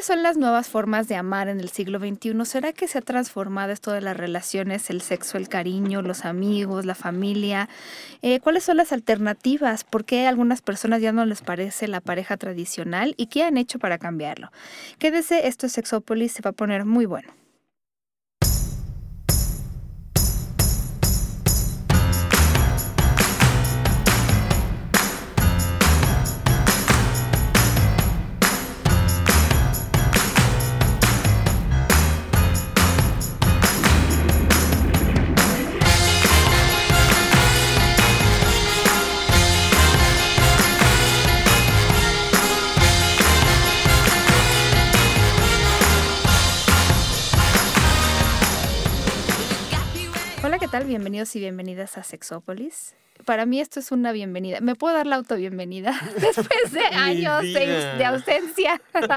¿Cuáles son las nuevas formas de amar en el siglo XXI? ¿Será que se ha transformado esto de las relaciones, el sexo, el cariño, los amigos, la familia? Eh, ¿Cuáles son las alternativas? ¿Por qué a algunas personas ya no les parece la pareja tradicional? ¿Y qué han hecho para cambiarlo? Quédese, esto es Sexópolis, se va a poner muy bueno. Bienvenidos y bienvenidas a Sexópolis. Para mí esto es una bienvenida. ¿Me puedo dar la autobienvenida después de años de, ausencia?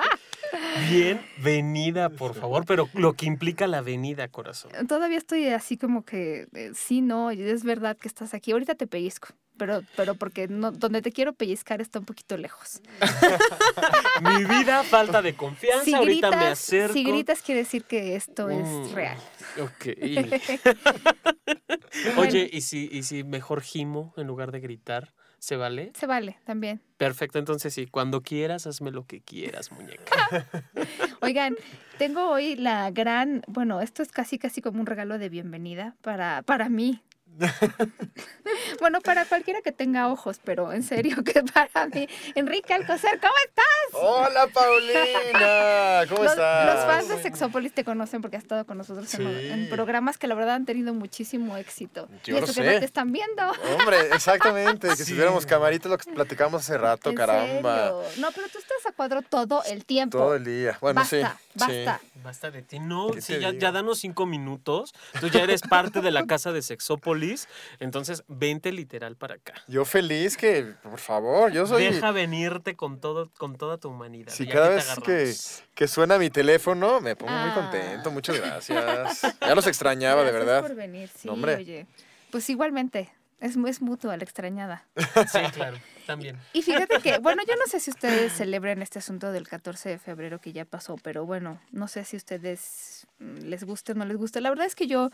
Bienvenida, por favor, pero lo que implica la venida, corazón. Todavía estoy así como que, eh, sí, no, es verdad que estás aquí. Ahorita te pellizco pero, pero porque no, donde te quiero pellizcar está un poquito lejos. Mi vida, falta de confianza, si ahorita me acerco. Si gritas quiere decir que esto es mm, real. Ok. Oye, ¿y si, ¿y si mejor gimo en lugar de gritar? ¿Se vale? Se vale, también. Perfecto, entonces sí, cuando quieras, hazme lo que quieras, muñeca. Oigan, tengo hoy la gran, bueno, esto es casi casi como un regalo de bienvenida para, para mí, bueno, para cualquiera que tenga ojos, pero en serio que para mí. Enrique Alcocer, ¿cómo estás? Hola, Paulina. ¿Cómo estás? Los fans de Sexópolis te conocen porque has estado con nosotros en, programas que la verdad han tenido muchísimo éxito. Yo y eso que no te están viendo. Hombre, exactamente. Que si tuviéramos camaritas lo que platicamos hace rato, caramba. No, pero tú estás a cuadro todo el tiempo. Todo el día. Bueno, basta, sí. Basta. Basta de ti. No, sí, ya, ya danos cinco minutos. Tú ya eres parte de la casa de Sexópolis entonces, vente literal para acá. Yo feliz que, por favor, yo soy... Deja venirte con, todo, con toda tu humanidad. Si cada vez que, que, suena mi teléfono, me pongo muy contento. Ah. Muchas gracias. Ya los extrañaba, de verdad. por venir, sí, oye. Pues igualmente, es, es mutua la extrañada. Sí, claro, también. Y fíjate que, bueno, yo no sé si ustedes celebran este asunto del 14 de febrero que ya pasó, pero bueno, no sé si ustedes mm, les guste o no les guste. La verdad es que yo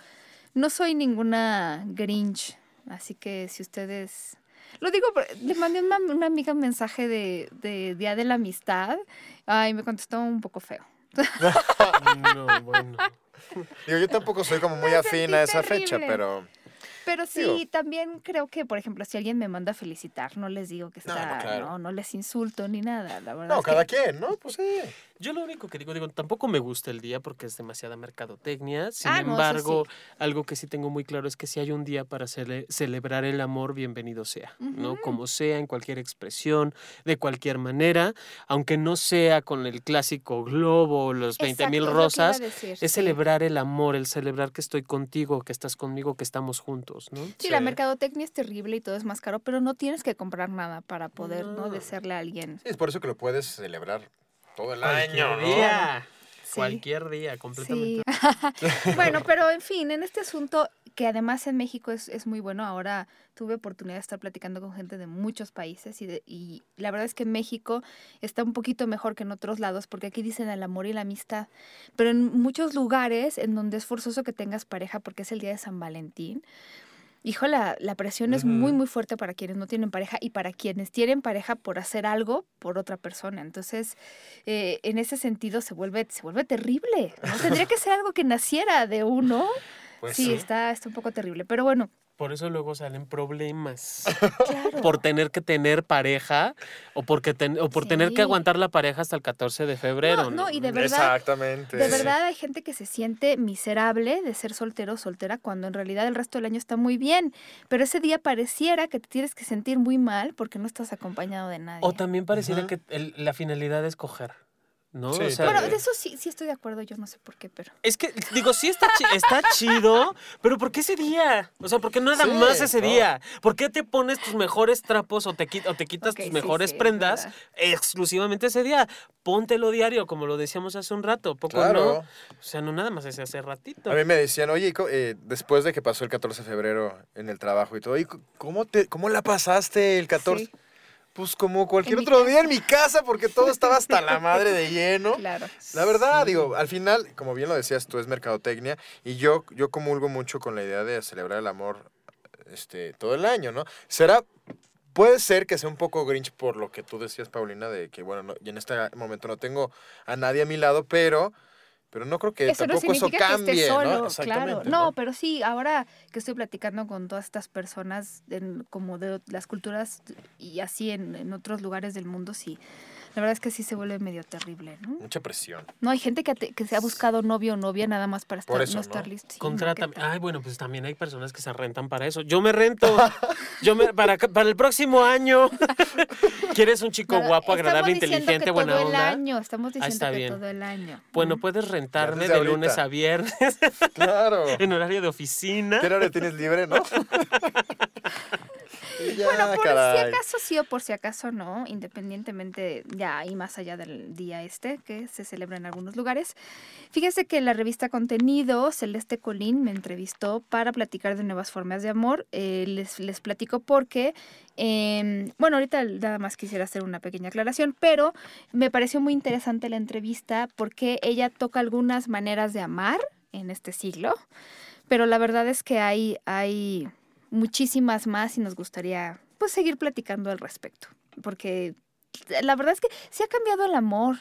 no soy ninguna Grinch, así que si ustedes... Lo digo, le mandé a una, amiga un mensaje de, de Día de la Amistad. Ay, me contestó un poco feo. no, bueno. Digo, yo tampoco soy como muy afín a esa fecha, pero... Pero sí, también creo que, por ejemplo, si alguien me manda a felicitar, no les digo que está, no, no, les insulto ni nada, la verdad. No, cada quien, ¿no? Pues sí. Yo lo único que digo, digo, tampoco me gusta el día porque es demasiada mercadotecnia. Sin ah, embargo, algo que sí tengo muy claro es que si hay un día para celebrar el amor, bienvenido sea, ¿no? Como sea, en cualquier expresión, de cualquier manera, aunque no sea con el clásico globo, los 20 mil rosas, es celebrar el amor, el celebrar que estoy contigo, que estás conmigo, que estamos juntos, ¿no? Sí, la mercadotecnia es terrible y todo es más caro, pero no tienes que comprar nada para poder, ¿no? ¿no? Desearle a alguien. Sí, es por eso que lo puedes celebrar todo el año. Día. Cualquier día, completamente. bueno, pero en fin, en este asunto, que además en México es, es, muy bueno, ahora tuve oportunidad de estar platicando con gente de muchos países y, y la verdad es que México está un poquito mejor que en otros lados, porque aquí dicen el amor y la amistad, pero en muchos lugares en donde es forzoso que tengas pareja porque es el día de San Valentín, hijo, la, la presión es muy, muy fuerte para quienes no tienen pareja y para quienes tienen pareja por hacer algo por otra persona. Entonces, eh, en ese sentido se vuelve, se vuelve terrible. ¿no? Tendría que ser algo que naciera de uno. Pues sí, Está, está un poco terrible. Pero bueno, por eso luego salen problemas. Por tener que tener pareja o, porque o por tener que aguantar la pareja hasta el 14 de febrero. No, no, y de verdad. Exactamente. De verdad hay gente que se siente miserable de ser soltero o soltera cuando en realidad el resto del año está muy bien. Pero ese día pareciera que te tienes que sentir muy mal porque no estás acompañado de nadie. O también pareciera que la finalidad es coger. ¿No? Sí, bueno, de eso sí, sí estoy de acuerdo, yo no sé por qué, pero... Es que, digo, sí está, está chido, pero ¿por qué ese día? O sea, ¿por qué nada más ese día? ¿Por qué te pones tus mejores trapos o te, o te quitas tus mejores prendas exclusivamente ese día? Póntelo diario, como lo decíamos hace un rato, poco no. O sea, no nada más ese hace ratito. A mí me decían, oye, eh, después de que pasó el 14 de febrero en el trabajo y todo, ¿y cómo, te, cómo la pasaste el 14? Pues como cualquier otro día en mi casa, porque todo estaba hasta la madre de lleno. Claro. La verdad, digo, al final, como bien lo decías tú, es mercadotecnia, y yo, yo comulgo mucho con la idea de celebrar el amor este, todo el año, ¿no? Será Puede ser que sea un poco grinch por lo que tú decías, Paulina, de que, bueno, y en este momento no tengo a nadie a mi lado, pero pero no creo que tampoco eso cambie, ¿no? Claro. ¿no? pero sí, ahora que estoy platicando con todas estas personas, como de las culturas y así en, en otros lugares del mundo, sí la verdad es que sí se vuelve medio terrible, ¿no? Mucha presión. No, hay gente que, que se ha buscado novio o novia nada más para estar, no estar listo. Contrata. Ay, bueno, pues también hay personas que se rentan para eso. Yo me rento. yo me, para, para el próximo año. ¿Quieres un chico guapo, agradable, inteligente, que buena todo el año. Estamos ah, diciendo que todo el año. Bueno, puedes rentarme de lunes a viernes. claro. en horario de oficina. ¿Qué hora tienes libre, no? bueno, por si acaso sí o por si acaso no, independientemente ya y más allá del día este que se celebra en algunos lugares. Fíjese que la revista Contenido, Celeste Colín me entrevistó para platicar de nuevas formas de amor. Eh, les, les platico porque, em, bueno, ahorita nada más quisiera hacer una pequeña aclaración, pero me pareció muy interesante la entrevista porque ella toca algunas maneras de amar en este siglo, pero la verdad es que hay, hay muchísimas más y nos gustaría pues seguir platicando al respecto, porque la verdad es que se ha cambiado el amor.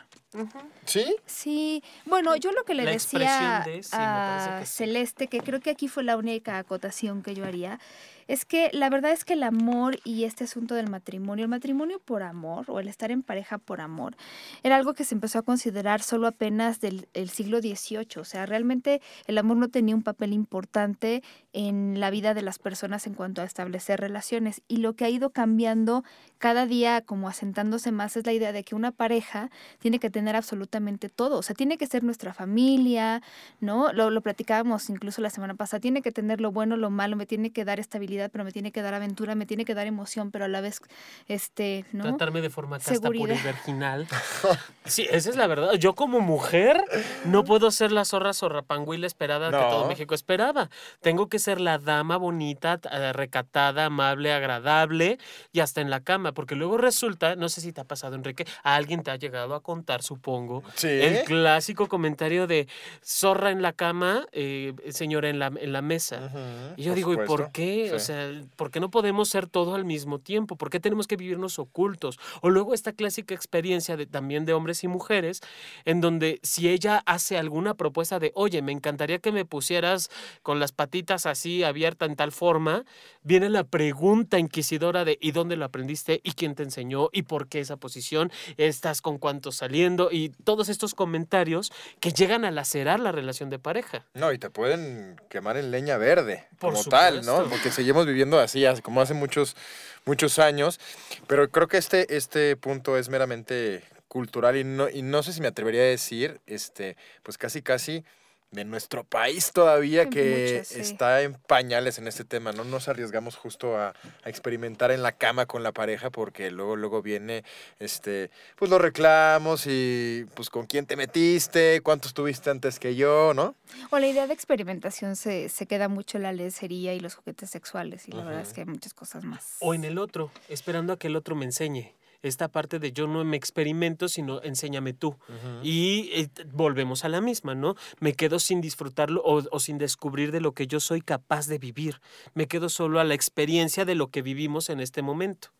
¿Sí? Sí. Bueno, yo lo que le decía a Celeste, que creo que aquí fue la única acotación que yo haría, es que la verdad es que el amor y este asunto del matrimonio, el matrimonio por amor o el estar en pareja por amor, era algo que se empezó a considerar solo apenas del siglo XVIII. O sea, realmente el amor no tenía un papel importante en la vida de las personas en cuanto a establecer relaciones. Y lo que ha ido cambiando cada día, como asentándose más, es la idea de que una pareja tiene que tener absolutamente todo. O sea, tiene que ser nuestra familia, ¿no? Lo, lo platicábamos incluso la semana pasada. Tiene que tener lo bueno, lo malo, me tiene que dar estabilidad pero me tiene que dar aventura, me tiene que dar emoción, pero a la vez, este, ¿no? Tratarme de forma casta, pura y virginal. sí, esa es la verdad. Yo como mujer no puedo ser la zorra zorrapanguila esperada que todo México esperaba. Tengo que ser la dama bonita, eh, recatada, amable, agradable y hasta en la cama, porque luego resulta, no sé si te ha pasado, Enrique, a alguien te ha llegado a contar, supongo, el clásico comentario de zorra en la cama, eh, señora en la, en la mesa. y yo digo, ¿y por qué? O sea, ¿por qué no podemos ser todo al mismo tiempo? ¿Por qué tenemos que vivirnos ocultos? O luego esta clásica experiencia de, también de hombres y mujeres, en donde si ella hace alguna propuesta de, oye, me encantaría que me pusieras con las patitas así abiertas en tal forma, viene la pregunta inquisidora de, ¿y dónde lo aprendiste? ¿Y quién te enseñó? ¿Y por qué esa posición? ¿Estás con cuántos saliendo? Y todos estos comentarios que llegan a lacerar la relación de pareja. No, y te pueden quemar en leña verde, como tal, ¿no? Porque se viviendo así, como hace muchos, muchos años, pero creo que este, este punto es meramente cultural y no, y no sé si me atrevería a decir, este, pues casi, casi de nuestro país todavía que está en pañales en este tema. No nos arriesgamos justo a, experimentar en la cama con la pareja porque luego, luego viene este, pues los reclamos y pues con quién te metiste, cuántos tuviste antes que yo, ¿no? O la idea de experimentación se, se queda mucho en la lecería y los juguetes sexuales y la verdad es que hay muchas cosas más. O en el otro, esperando a que el otro me enseñe esta parte de yo no me experimento, sino enséñame tú. Y eh, volvemos a la misma, ¿no? Me quedo sin disfrutarlo o, sin descubrir de lo que yo soy capaz de vivir. Me quedo solo a la experiencia de lo que vivimos en este momento.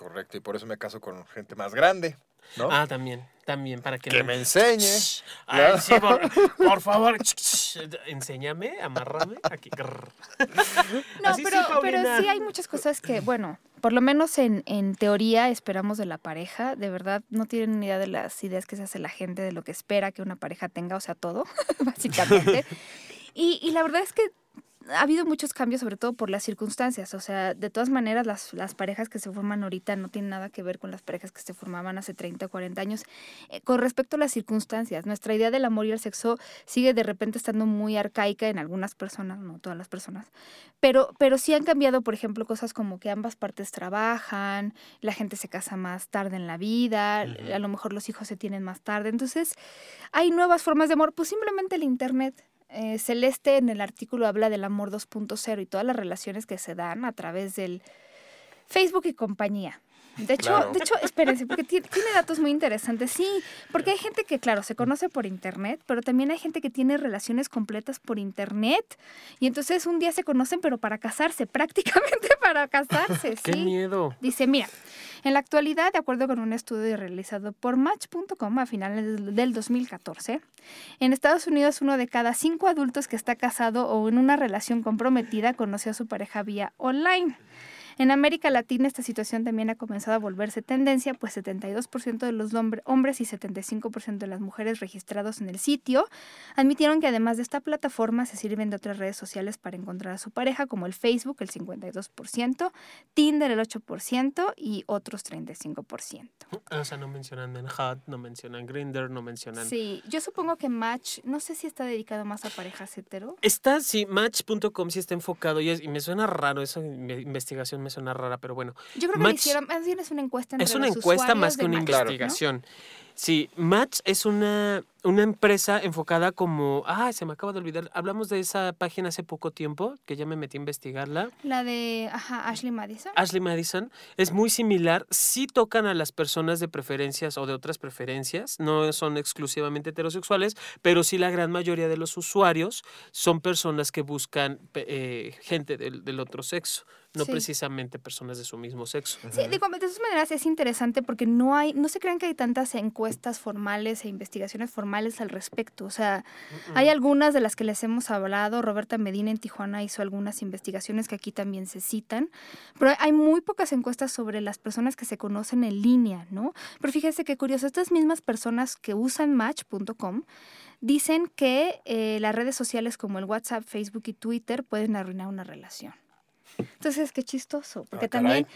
Correcto, y por eso me caso con gente más grande. ¿No? Ah, también, también, para que, que me enseñe. Ay, sí, por, favor, enséñame, amárrame aquí. No, pero, pero sí hay muchas cosas que, bueno, por lo menos en, en, teoría esperamos de la pareja. De verdad, no tienen ni idea de las ideas que se hace la gente, de lo que espera que una pareja tenga, o sea, todo, básicamente. Y, y la verdad es que ha habido muchos cambios, sobre todo por las circunstancias. O sea, de todas maneras, las, las parejas que se forman ahorita no tienen nada que ver con las parejas que se formaban hace 30 o 40 años. Eh, con respecto a las circunstancias, nuestra idea del amor y el sexo sigue de repente estando muy arcaica en algunas personas, no todas las personas. Pero, pero sí han cambiado, por ejemplo, cosas como que ambas partes trabajan, la gente se casa más tarde en la vida, a lo mejor los hijos se tienen más tarde. Entonces, hay nuevas formas de amor, pues simplemente el Internet eh, Celeste en el artículo habla del amor 2.0 y todas las relaciones que se dan a través del Facebook y compañía. De hecho, de hecho, espérense, porque tiene, datos muy interesantes. Sí, porque hay gente que, claro, se conoce por internet, pero también hay gente que tiene relaciones completas por internet. Y entonces un día se conocen, pero para casarse, prácticamente para casarse. ¡Qué miedo! Dice, mira, en la actualidad, de acuerdo con un estudio realizado por Match.com a finales del 2014, en Estados Unidos uno de cada cinco adultos que está casado o en una relación comprometida conoció a su pareja vía online. En América Latina esta situación también ha comenzado a volverse tendencia, pues 72% de los hombres y 75% de las mujeres registrados en el sitio admitieron que además de esta plataforma se sirven de otras redes sociales para encontrar a su pareja, como el Facebook, el 52%, Tinder, el 8% y otros 35%. O sea, no mencionan Manhattan, no mencionan Grindr, no mencionan... Sí, yo supongo que Match, no sé si está dedicado más a parejas hetero. Está, sí, Match.com sí está enfocado y, me suena raro esa investigación, suena rara, pero bueno. Yo creo que hicieron, más bien es una encuesta Es una encuesta más que una investigación. Sí, Match es una, una empresa enfocada como, ah, se me acaba de olvidar, hablamos de esa página hace poco tiempo, que ya me metí a investigarla. La de, ajá, Ashley Madison. Ashley Madison, es muy similar, sí tocan a las personas de preferencias o de otras preferencias, no son exclusivamente heterosexuales, pero sí la gran mayoría de los usuarios son personas que buscan eh, gente del, del otro sexo no precisamente personas de su mismo sexo. Sí, digo, de todas maneras es interesante porque no hay, no se crean que hay tantas encuestas formales e investigaciones formales al respecto. O sea, hay algunas de las que les hemos hablado. Roberta Medina en Tijuana hizo algunas investigaciones que aquí también se citan, pero hay muy pocas encuestas sobre las personas que se conocen en línea, ¿no? Pero fíjese qué curioso, estas mismas personas que usan Match.com dicen que eh, las redes sociales como el WhatsApp, Facebook y Twitter pueden arruinar una relación. Entonces, qué chistoso, porque ah, también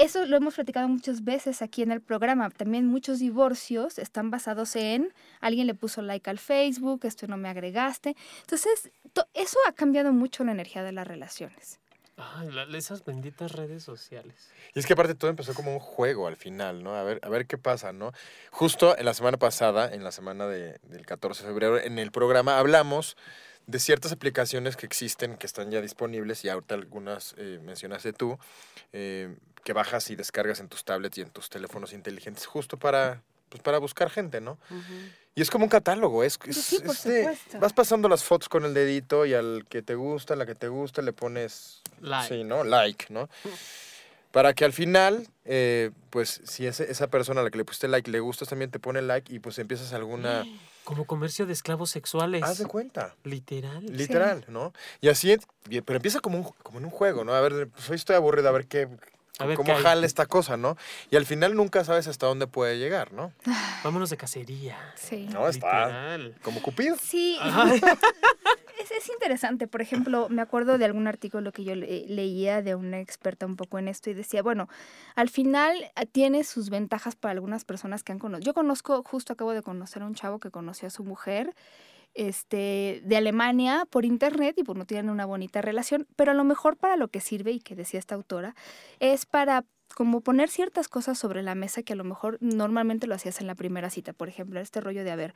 eso lo hemos platicado muchas veces aquí en el programa. También muchos divorcios están basados en alguien le puso like al Facebook, esto no me agregaste. Entonces, eso ha cambiado mucho la energía de las relaciones. Ay, esas benditas redes sociales. Y es que aparte todo empezó como un juego al final, ¿no? A ver, a ver qué pasa, ¿no? Justo en la semana pasada, en la semana de, del 14 de febrero, en el programa hablamos de ciertas aplicaciones que existen, que están ya disponibles, y ahorita algunas eh, mencionaste tú, eh, que bajas y descargas en tus tablets y en tus teléfonos inteligentes, justo para, pues, para buscar gente, ¿no? Y es como un catálogo, es, sí, vas pasando las fotos con el dedito y al que te gusta, la que te gusta, le pones like, sí, ¿no? like ¿no? Para que al final, eh, pues si ese, esa persona a la que le pusiste like le gustas, también te pone like y pues empiezas alguna... Como comercio de esclavos sexuales. Haz de cuenta. Literal. Literal, ¿no? Y así, pero empieza como, un, como en un juego, ¿no? A ver, pues hoy estoy aburrido, a ver qué, cómo jala esta cosa, ¿no? Y al final nunca sabes hasta dónde puede llegar, ¿no? Vámonos de cacería. Sí. No, está como Cupido. Sí. es, interesante. Por ejemplo, me acuerdo de algún artículo que yo leía de una experta un poco en esto y decía, bueno, al final ah, tiene sus ventajas para algunas personas que han conocido. Yo conozco, justo acabo de conocer a un chavo que conoció a su mujer este, de Alemania por internet y pues no tienen una bonita relación, pero a lo mejor para lo que sirve y que decía esta autora es para como poner ciertas cosas sobre la mesa que a lo mejor normalmente lo hacías en la primera cita, por ejemplo, este rollo de, a ver,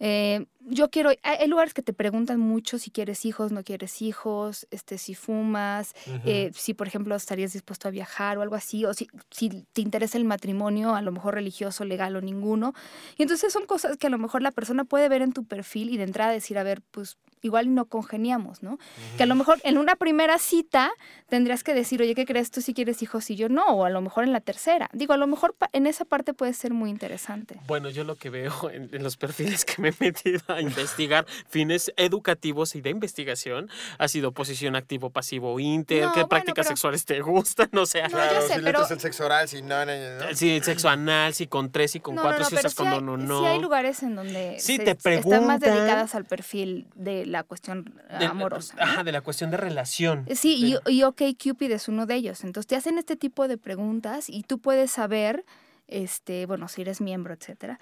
eh, yo quiero, hay lugares que te preguntan mucho si quieres hijos, no quieres hijos, este, si fumas, eh, si por ejemplo estarías dispuesto a viajar o algo así, o si, si te interesa el matrimonio, a lo mejor religioso, legal o ninguno. Y entonces son cosas que a lo mejor la persona puede ver en tu perfil y de entrada decir, a ver, pues igual no congeniamos, ¿no? Que a lo mejor en una primera cita tendrías que decir, oye, ¿qué crees tú si quieres hijos y yo no? O a lo mejor en la tercera. Digo, a lo mejor en esa parte puede ser muy interesante. Bueno, yo lo que veo en, los perfiles que me he metido a investigar, fines educativos y de investigación, ha sido posición activo, pasivo, inter, qué prácticas sexuales te gustan, o sea. No, claro, si pero... el sexo oral, si no, no, no. Sí, el sexo anal, si con tres, y con cuatro, si usas con no, no. Sí hay lugares en donde sí, te están más dedicadas al perfil de la cuestión amorosa. Ajá, de la cuestión de relación. Eh, sí, y, y OK Cupid es uno de ellos. Entonces te hacen este tipo de preguntas y tú puedes saber este, bueno, si eres miembro, etcétera.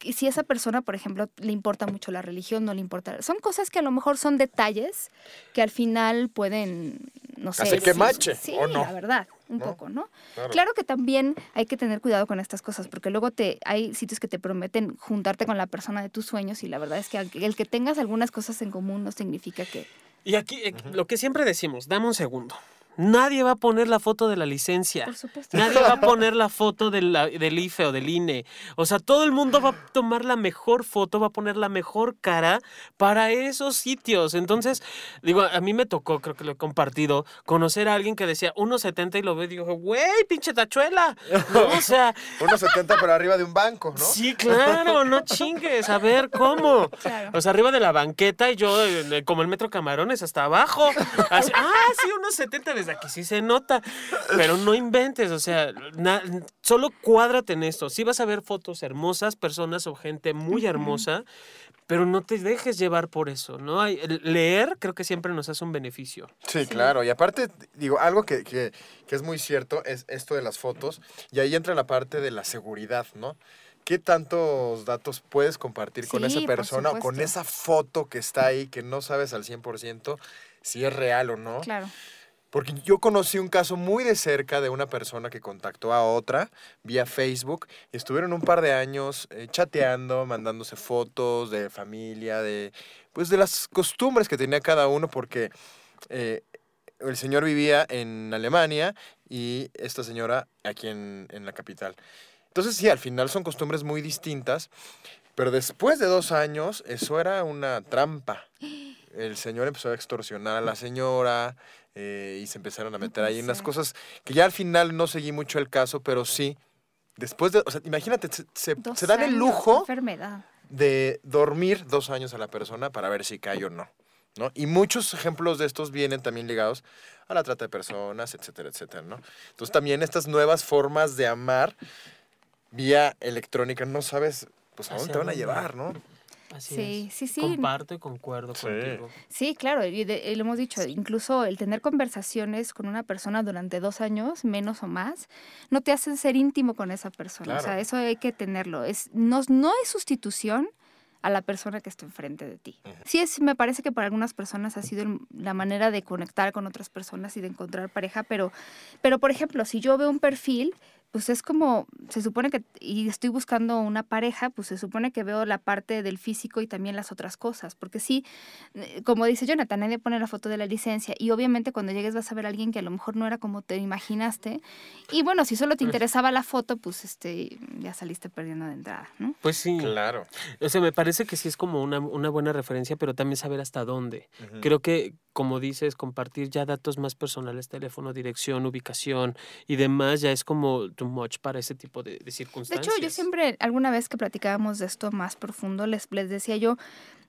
Si esa persona, por ejemplo, le importa mucho la religión, no le importa. Son cosas que a lo mejor son detalles que al final pueden, no sé. Hacer que mache, sí, ¿o no? la verdad, un poco, ¿no? Claro. que también hay que tener cuidado con estas cosas, porque luego te hay sitios que te prometen juntarte con la persona de tus sueños y la verdad es que el que tengas algunas cosas en común no significa que... Y aquí, eh, lo que siempre decimos, dame un segundo Nadie va a poner la foto de la licencia. Por supuesto. Nadie va a poner la foto del IFE o del INE. O sea, todo el mundo va a tomar la mejor foto, va a poner la mejor cara para esos sitios. Entonces, digo, a mí me tocó, creo que lo he compartido, conocer a alguien que decía 1.70 y lo ve y digo, güey, pinche tachuela. o sea. 1.70 por arriba de un banco, ¿no? Sí, claro, no chingues. A ver, ¿cómo? O sea, arriba de la banqueta y yo, como el metro Camarones, hasta abajo. ah, sí, 1.70 desde aquí sí se nota. Pero no inventes, o sea, solo cuádrate en esto. Sí vas a ver fotos hermosas, personas o gente muy hermosa, pero no te dejes llevar por eso, ¿no? Leer creo que siempre nos hace un beneficio. Sí, claro. Y aparte, digo, algo que, que, que es muy cierto es esto de las fotos, y ahí entra la parte de la seguridad, ¿no? ¿Qué tantos datos puedes compartir con esa persona o con esa foto que está ahí que no sabes al 100% si es real o no? Claro. Porque yo conocí un caso muy de cerca de una persona que contactó a otra vía Facebook y estuvieron un par de años eh, chateando, mandándose fotos de familia, de pues de las costumbres que tenía cada uno porque eh, el señor vivía en Alemania y esta señora aquí en, en la capital. Entonces sí, al final son costumbres muy distintas, pero después de dos años eso era una trampa. El señor empezó a extorsionar a la señora, eh, y se empezaron a meter ahí unas cosas que ya al final no seguí mucho el caso, pero sí, después de, o sea, imagínate, se, se, dan el lujo de dormir dos años a la persona para ver si cae o no. ¿no? Y muchos ejemplos de estos vienen también ligados a la trata de personas, etcétera, etcétera, ¿no? Entonces también estas nuevas formas de amar vía electrónica, no sabes pues a dónde te van a llevar, ¿no? Sí, sí, sí. Comparto y concuerdo contigo. Sí, claro, y, lo hemos dicho, incluso el tener conversaciones con una persona durante dos años, menos o más, no te hace ser íntimo con esa persona. O sea, eso hay que tenerlo. Es, no, no es sustitución a la persona que está enfrente de ti. Sí, es, me parece que para algunas personas ha sido la manera de conectar con otras personas y de encontrar pareja, pero, pero por ejemplo, si yo veo un perfil pues es como, se supone que, y estoy buscando una pareja, pues se supone que veo la parte del físico y también las otras cosas, porque sí, eh, como dice Jonathan, nadie pone la foto de la licencia y obviamente cuando llegues vas a ver a alguien que a lo mejor no era como te imaginaste y bueno, si solo te interesaba la foto, pues este, ya saliste perdiendo de entrada, ¿no? Pues sí. Claro. O sea, me parece que sí es como una, buena referencia, pero también saber hasta dónde. Creo que, como dices, compartir ya datos más personales, teléfono, dirección, ubicación y demás, ya es como much para ese tipo de, circunstancias. De hecho, yo siempre, alguna vez que platicábamos de esto más profundo, les, les decía yo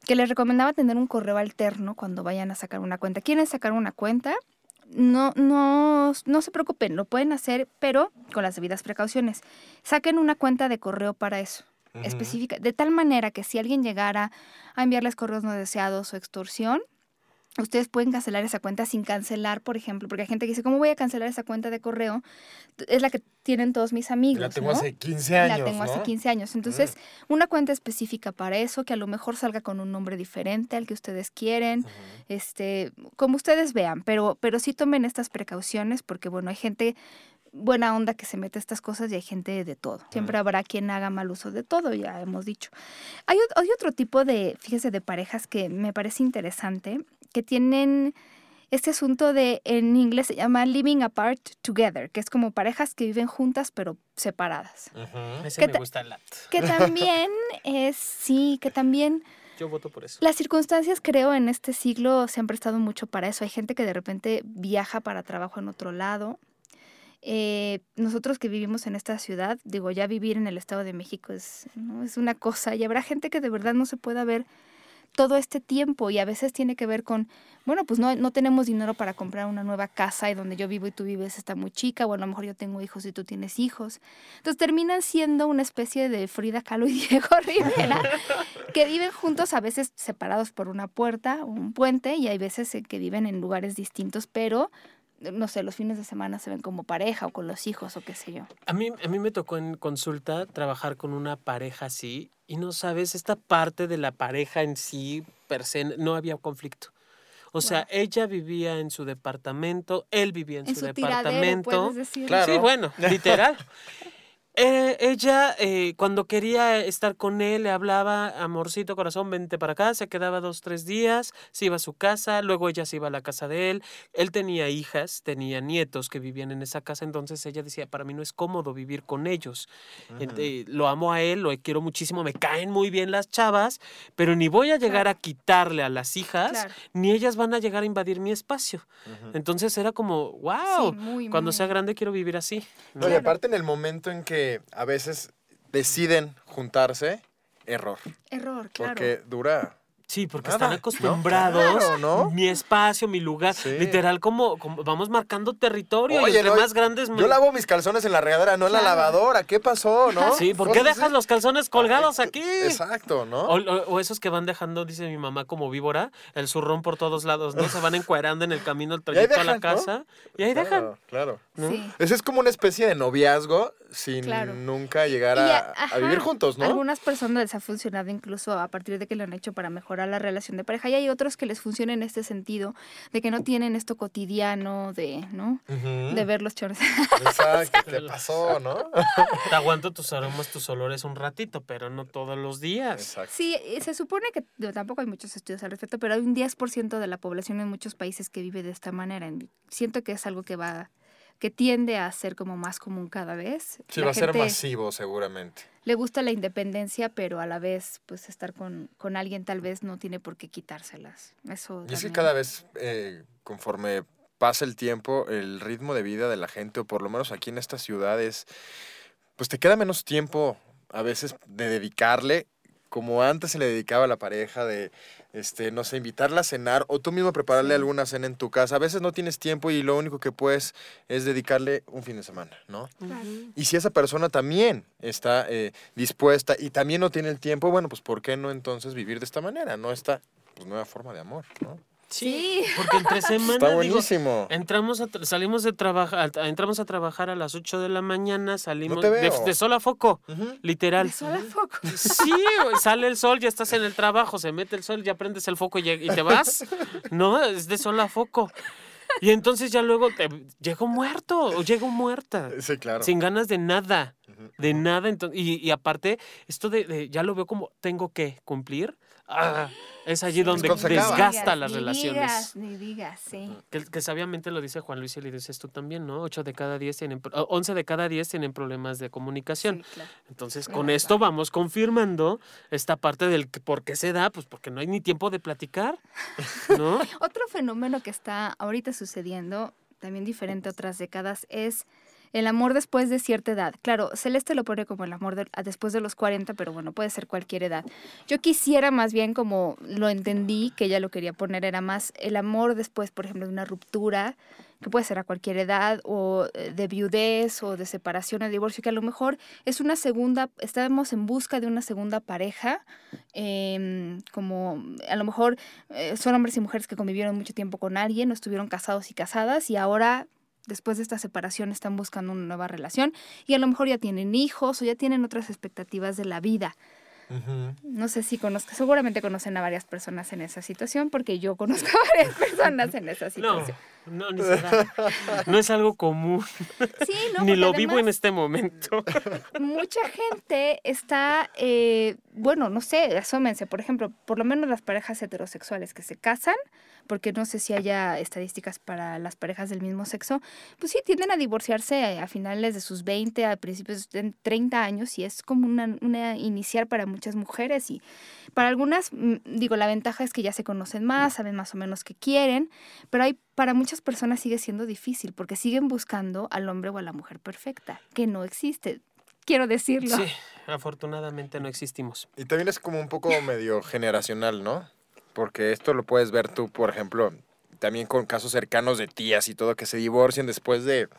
que les recomendaba tener un correo alterno cuando vayan a sacar una cuenta. ¿Quieren sacar una cuenta? No, no, no se preocupen, lo pueden hacer, pero con las debidas precauciones. Saquen una cuenta de correo para eso específica, de tal manera que si alguien llegara a enviarles correos no deseados o extorsión, Ustedes pueden cancelar esa cuenta sin cancelar, por ejemplo, porque hay gente que dice, ¿cómo voy a cancelar esa cuenta de correo? Es la que tienen todos mis amigos. La tengo hace 15 años. La tengo hace 15 años. Entonces, una cuenta específica para eso, que a lo mejor salga con un nombre diferente al que ustedes quieren, este, como ustedes vean, pero, pero sí tomen estas precauciones porque, bueno, hay gente buena onda que se mete estas cosas y hay gente de todo. Siempre habrá quien haga mal uso de todo, ya hemos dicho. Hay, hay otro tipo de, fíjese, de parejas que me parece interesante que tienen este asunto de, en inglés se llama living apart together, que es como parejas que viven juntas pero separadas. Ese me gusta el Que también es, sí, que también... Yo voto por eso. Las circunstancias, creo, en este siglo se han prestado mucho para eso. Hay gente que de repente viaja para trabajo en otro lado. Eh, nosotros que vivimos en esta ciudad, digo, ya vivir en el Estado de México es, ¿no? es una cosa y habrá gente que de verdad no se pueda ver todo este tiempo y a veces tiene que ver con, bueno, pues no, no tenemos dinero para comprar una nueva casa y donde yo vivo y tú vives está muy chica, o a lo mejor yo tengo hijos y tú tienes hijos. Entonces terminan siendo una especie de Frida Kahlo y Diego Rivera, que viven juntos, a veces separados por una puerta o un puente, y hay veces que viven en lugares distintos, pero no sé, los fines de semana se ven como pareja o con los hijos o qué sé yo. A mí, a mí me tocó en consulta trabajar con una pareja así y no sabes, esta parte de la pareja en sí, per se, no había conflicto. O sea, ella vivía en su departamento, él vivía en, su, departamento. Decir. Sí, bueno, literal. Eh, ella, eh, cuando quería estar con él, le hablaba, amorcito corazón, vente para acá, se quedaba dos, tres días, se iba a su casa, luego ella se iba a la casa de él. Él tenía hijas, tenía nietos que vivían en esa casa, entonces ella decía, para mí no es cómodo vivir con ellos. Eh, lo amo a él, lo quiero muchísimo, me caen muy bien las chavas, pero ni voy a llegar a quitarle a las hijas, ni ellas van a llegar a invadir mi espacio. Entonces era como, wow, cuando sea grande quiero vivir así. ¿no? y aparte en el momento en que a veces deciden juntarse, error. Error, claro. Porque dura Sí, porque están acostumbrados. ¿no? Mi espacio, mi lugar. Literal, como, vamos marcando territorio. y entre más grandes. Yo lavo mis calzones en la regadera, no en la lavadora. ¿Qué pasó, no? Sí, ¿por qué dejas los calzones colgados aquí? Exacto, ¿no? O, esos que van dejando, dice mi mamá, como víbora, el zurrón por todos lados, ¿no? Se van encuerando en el camino, el trayecto a la casa. Y ahí dejan. Claro. Sí. Ese es como una especie de noviazgo sin nunca llegar a, vivir juntos, ¿no? Algunas personas les ha funcionado incluso a partir de que lo han hecho para mejorar la relación de pareja y hay otros que les funciona en este sentido de que no tienen esto cotidiano de, ¿no? De ver los chores. Exacto, ¿qué pasó, no? Te aguanto tus aromas, tus olores un ratito, pero no todos los días. Exacto. Sí, se supone que tampoco hay muchos estudios al respecto, pero hay un 10% de la población en muchos países que vive de esta manera. Siento que es algo que va que tiende a ser como más común cada vez. Sí, va a ser masivo seguramente. Le gusta la independencia, pero a la vez, pues estar con, con alguien tal vez no tiene por qué quitárselas. Eso y es que cada vez, eh, conforme pasa el tiempo, el ritmo de vida de la gente, o por lo menos aquí en estas ciudades, pues te queda menos tiempo a veces de dedicarle como antes se le dedicaba a la pareja de, este, no sé, invitarla a cenar o tú mismo prepararle alguna cena en tu casa. A veces no tienes tiempo y lo único que puedes es dedicarle un fin de semana, ¿no? Y si esa persona también está eh, dispuesta y también no tiene el tiempo, bueno, pues ¿por qué no entonces vivir de esta manera? No esta pues, nueva forma de amor, ¿no? Sí, porque entre semana Está buenísimo. entramos a salimos de trabajar, entramos a trabajar a las 8 de la mañana, salimos de, sol a foco, literal. De sol a foco. Sí, sale el sol, ya estás en el trabajo, se mete el sol, ya prendes el foco y, te vas. No, es de sol a foco. Y entonces ya luego te, llego muerto o llego muerta. Sí, claro. Sin ganas de nada. De nada. Entonces, y, aparte, esto de, ya lo veo como tengo que cumplir. Ah, es allí donde desgasta las relaciones. ni digas, sí. Que, sabiamente lo dice Juan Luis y le dices tú también, ¿no? Ocho de cada diez tienen, once de cada diez tienen problemas de comunicación. Entonces, con esto vamos confirmando esta parte del por qué se da, pues porque no hay ni tiempo de platicar, ¿no? Otro fenómeno que está ahorita sucediendo, también diferente a otras décadas, es el amor después de cierta edad. Claro, Celeste lo pone como el amor después de los 40, pero bueno, puede ser cualquier edad. Yo quisiera más bien como lo entendí, que ella lo quería poner, era más el amor después, por ejemplo, de una ruptura, que puede ser a cualquier edad, o eh, de viudez, o de separación, o divorcio, que a lo mejor es una segunda, estamos en busca de una segunda pareja, em, como a lo mejor eh, son hombres y mujeres que convivieron mucho tiempo con alguien, o estuvieron casados y casadas, y ahora después de esta separación están buscando una nueva relación y a lo mejor ya tienen hijos o ya tienen otras expectativas de la vida. No sé si conozco, seguramente conocen a varias personas en esa situación, porque yo conozco a varias personas en esa situación. No, no, no es algo común. Sí, no, Ni lo vivo en este momento. Mucha gente está, eh, bueno, no sé, asómense, por ejemplo, por lo menos las parejas heterosexuales que se casan, porque no sé si haya estadísticas para las parejas del mismo sexo, pues sí, tienden a divorciarse a finales de sus 20, a principios de 30 años y es como una, una inicial para muchas mujeres y para algunas, mm, digo, la ventaja es que ya se conocen más, saben más o menos qué quieren, pero hay para muchas personas sigue siendo difícil porque siguen buscando al hombre o a la mujer perfecta, que no existe quiero decirlo. Sí, afortunadamente no existimos. Y también es como un poco medio generacional, ¿no? Porque esto lo puedes ver tú, por ejemplo, también con casos cercanos de tías y todo que se divorcian después de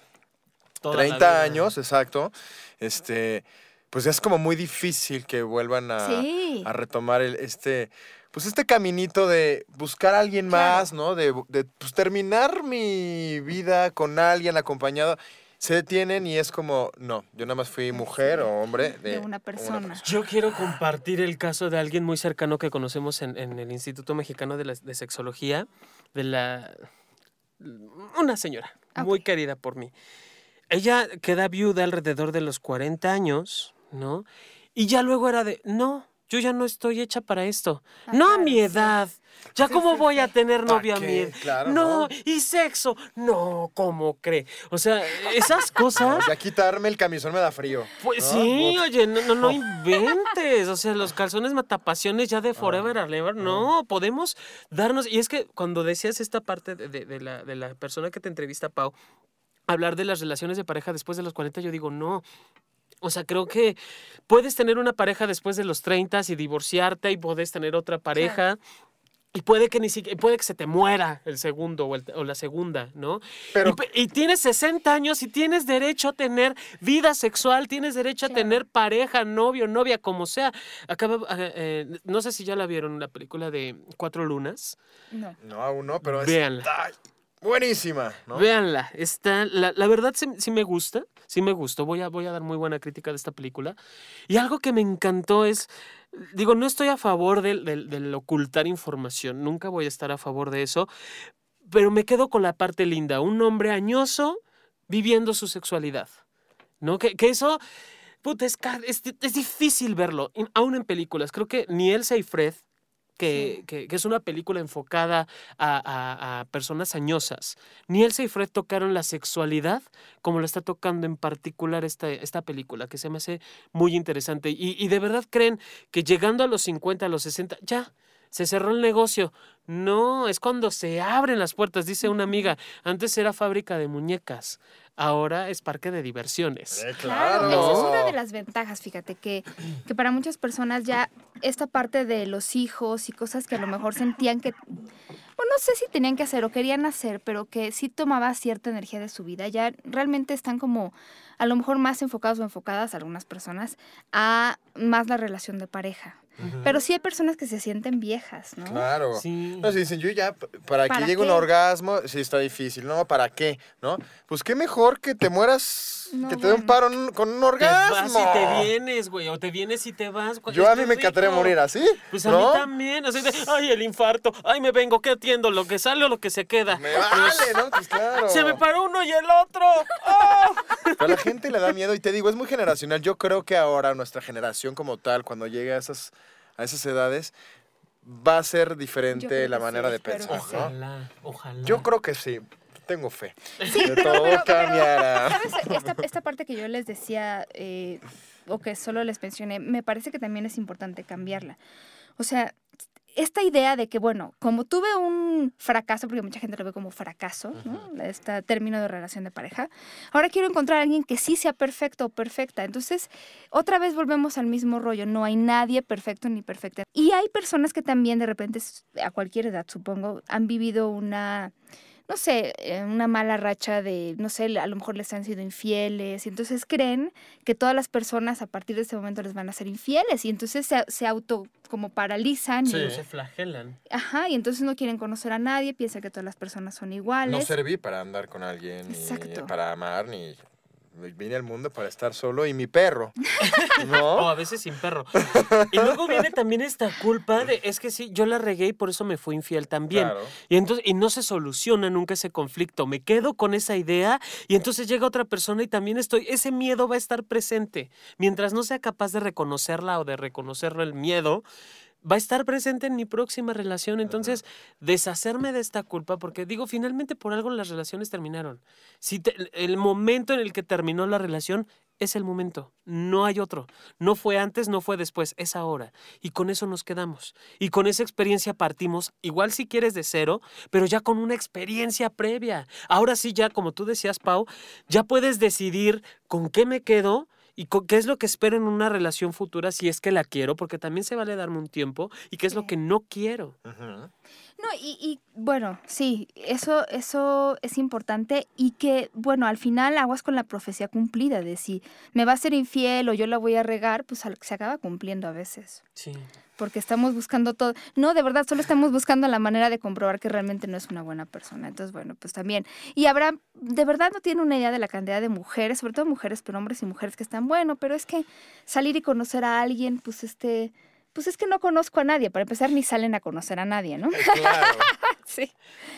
30 años, exacto. Este, pues es como muy difícil que vuelvan a, a retomar el, este, pues este caminito de buscar a alguien más, ¿no? De, de pues, terminar mi vida con alguien acompañado se detienen y es como, no, yo nada más fui mujer o hombre de, una, persona. Yo quiero compartir el caso de alguien muy cercano que conocemos en, el Instituto Mexicano de, Sexología, de la... Una señora, muy querida por mí. ella queda viuda alrededor de los 40 años, ¿no? Y ya luego era de, no, yo ya no estoy hecha para esto. Ah, no a mi edad. Ya cómo voy a tener novia a mi edad. no, y sexo. No, ¿cómo cree? O sea, esas cosas. ya quitarme el camisón me da frío. Pues sí, oye, no, no, inventes. O sea, los calzones matapasiones ya de forever and ever. No, podemos darnos. Y es que cuando decías esta parte de, la, de la persona que te entrevista, Pau, hablar de las relaciones de pareja después de los 40, yo digo, no, o sea, creo que puedes tener una pareja después de los 30 y divorciarte y puedes tener otra pareja. Y puede que ni siquiera, puede que se te muera el segundo o, la segunda, ¿no? Pero, y, tienes 60 años y tienes derecho a tener vida sexual, tienes derecho a tener pareja, novio, novia, como sea. Acaba, eh, eh, no sé si ya la vieron la película de Cuatro Lunas. No. No, aún no, pero Véanla. Buenísima, ¿no? Véanla, está, la, la verdad sí, me gusta, sí me gustó, voy a, voy a dar muy buena crítica de esta película. Y algo que me encantó es, digo, no estoy a favor del, del, ocultar información, nunca voy a estar a favor de eso, pero me quedo con la parte linda, un hombre añoso viviendo su sexualidad, ¿no? Que, que eso... Puta, es, es, es, difícil verlo, aún en películas. Creo que ni Elsa y Fred que, que, es una película enfocada a, a, personas añosas. Ni y Fred tocaron la sexualidad como lo está tocando en particular esta, esta película, que se me hace muy interesante. Y, y de verdad creen que llegando a los 50, a los 60, ya, se cerró el negocio. No, es cuando se abren las puertas, dice una amiga. Antes era fábrica de muñecas, ahora es parque de diversiones. Eh, claro, esa es una de las ventajas, fíjate, que, que para muchas personas ya esta parte de los hijos y cosas que a lo mejor sentían que, bueno, no sé si tenían que hacer o querían hacer, pero que sí tomaba cierta energía de su vida, ya realmente están como a lo mejor más enfocados o enfocadas algunas personas a más la relación de pareja. Pero sí hay personas que se sienten viejas, ¿no? Claro. Sí. No, si dicen, yo ya, para, que llegue un orgasmo, sí está difícil, ¿no? ¿Para qué? ¿No? Pues qué mejor que te mueras, que te dé un paro con un orgasmo. Te vas y te vienes, güey, o te vienes y te vas. Yo a mí me encantaría morir así. Pues a mí también, así de, ay, el infarto, ay, me vengo, ¿qué atiendo? ¿Lo que sale o lo que se queda? Me vale, ¿no? Pues claro. Se me paró uno y el otro. ¡Oh! Pero a la gente le da miedo y te digo, es muy generacional. Yo creo que ahora nuestra generación como tal, cuando llegue a esas a esas edades, va a ser diferente la manera de pensar. Ojalá, ojalá. Yo creo que sí. Tengo fe. Sí, todo cambiará. ¿Sabes? Esta, esta, parte que yo les decía, eh, o que solo les mencioné, me parece que también es importante cambiarla. O sea, esta idea de que, bueno, como tuve un fracaso, porque mucha gente lo ve como fracaso, ¿no? Este término de relación de pareja, ahora quiero encontrar a alguien que sí sea perfecto o perfecta. Entonces, otra vez volvemos al mismo rollo, no hay nadie perfecto ni perfecta. Y hay personas que también de repente, a cualquier edad supongo, han vivido una no sé, eh, una mala racha de, no sé, a lo mejor les han sido infieles y entonces creen que todas las personas a partir de ese momento les van a ser infieles y entonces se, se auto como paralizan. Sí. se flagelan. Ajá, y entonces no quieren conocer a nadie, piensan que todas las personas son iguales. No serví para andar con alguien, ni para amar, ni vine al mundo para estar solo y mi perro. ¿No? o a veces sin perro. Y luego viene también esta culpa de, es que sí, yo la regué y por eso me fui infiel también. Y entonces, y no se soluciona nunca ese conflicto. Me quedo con esa idea y entonces llega otra persona y también estoy, ese miedo va a estar presente. Mientras no sea capaz de reconocerla o de reconocerlo el miedo, va a estar presente en mi próxima relación. Entonces, deshacerme de esta culpa, porque digo, finalmente por algo las relaciones terminaron. Si el momento en el que terminó la relación es el momento, no hay otro. No fue antes, no fue después, es ahora. Y con eso nos quedamos. Y con esa experiencia partimos, igual si quieres de cero, pero ya con una experiencia previa. Ahora sí, ya como tú decías, Pau, ya puedes decidir con qué me quedo y qué es lo que espero en una relación futura si es que la quiero, porque también se vale darme un tiempo y qué es lo que no quiero. No, y, y, bueno, sí, eso, eso es importante y que, bueno, al final aguas con la profecía cumplida de si me va a ser infiel o yo la voy a regar, pues se acaba cumpliendo a veces. Sí. Porque estamos buscando todo. No, de verdad, solo estamos buscando la manera de comprobar que realmente no es una buena persona. Entonces, bueno, pues también. Y habrá, de verdad no tiene una idea de la cantidad de mujeres, sobre todo mujeres, pero hombres y mujeres que están, bueno, pero es que salir y conocer a alguien, pues este pues es que no conozco a nadie. Para empezar, ni salen a conocer a nadie, ¿no? Eh, claro. sí.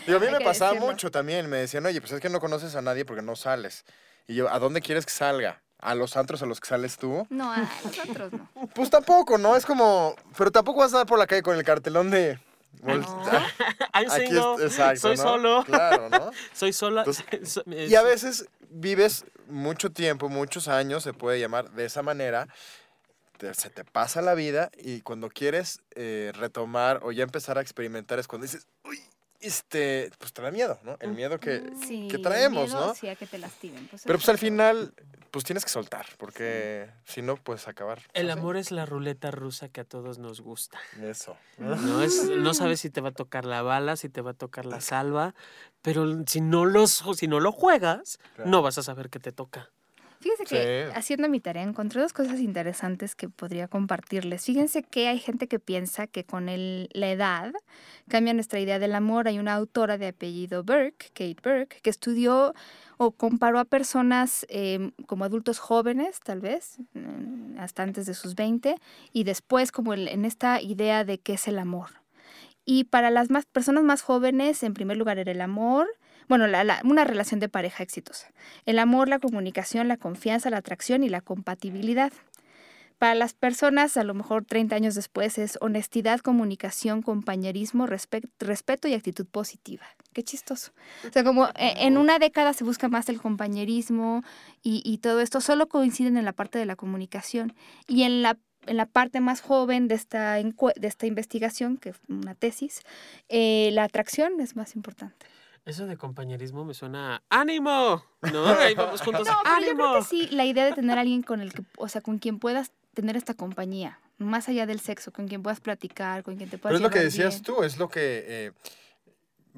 Y a mí me pasaba mucho también. Me decían, oye, pues es que no conoces a nadie porque no sales. Y yo, ¿a dónde quieres que salga? ¿A los antros a los que sales tú? No, a los antros no. Pues tampoco, ¿no? Es como, pero tampoco vas a andar por la calle con el cartelón de... Aquí exacto, soy solo. Claro, ¿no? soy sola. y a veces vives mucho tiempo, muchos años, se puede llamar de esa manera, se te pasa la vida y cuando quieres eh, retomar o ya empezar a experimentar es cuando dices, uy, este, pues te da miedo, ¿no? El miedo que, que traemos, ¿no? Sí, a que te lastimen. Pues, Pero pues al final, pues tienes que soltar, porque si no, puedes acabar. El amor es la ruleta rusa que a todos nos gusta. Eso. No, es, no sabes si te va a tocar la bala, si te va a tocar la salva, pero si no, los, si no lo juegas, no vas a saber qué te toca. Fíjense que haciendo mi tarea encontré dos cosas interesantes que podría compartirles. Fíjense que hay gente que piensa que con el, la edad cambia nuestra idea del amor. Hay una autora de apellido Burke, Kate Burke, que estudió o comparó a personas em, como adultos jóvenes, tal vez, mm, hasta antes de sus 20, y después como en esta idea de qué es el amor. Y para las más, personas más jóvenes, en primer lugar era el amor, bueno, una relación de pareja exitosa. El amor, la comunicación, la confianza, la atracción y la compatibilidad. Para las personas, a lo mejor 30 años después, es honestidad, comunicación, compañerismo, respeto y actitud positiva. Qué chistoso. O sea, como e, en una década se busca más el compañerismo y, todo esto, solo coinciden en la parte de la comunicación. Y en la, en la parte más joven de esta, de esta investigación, que es una tesis, eh, la atracción es más importante. Eso de compañerismo me suena ánimo, ¿no? Ahí vamos juntos. No, pero ánimo. yo creo que sí, la idea de tener a alguien con el que, o sea, con quien puedas tener esta compañía, más allá del sexo, con quien puedas platicar, con quien te puedas. Pero es lo que decías tú, es lo que eh,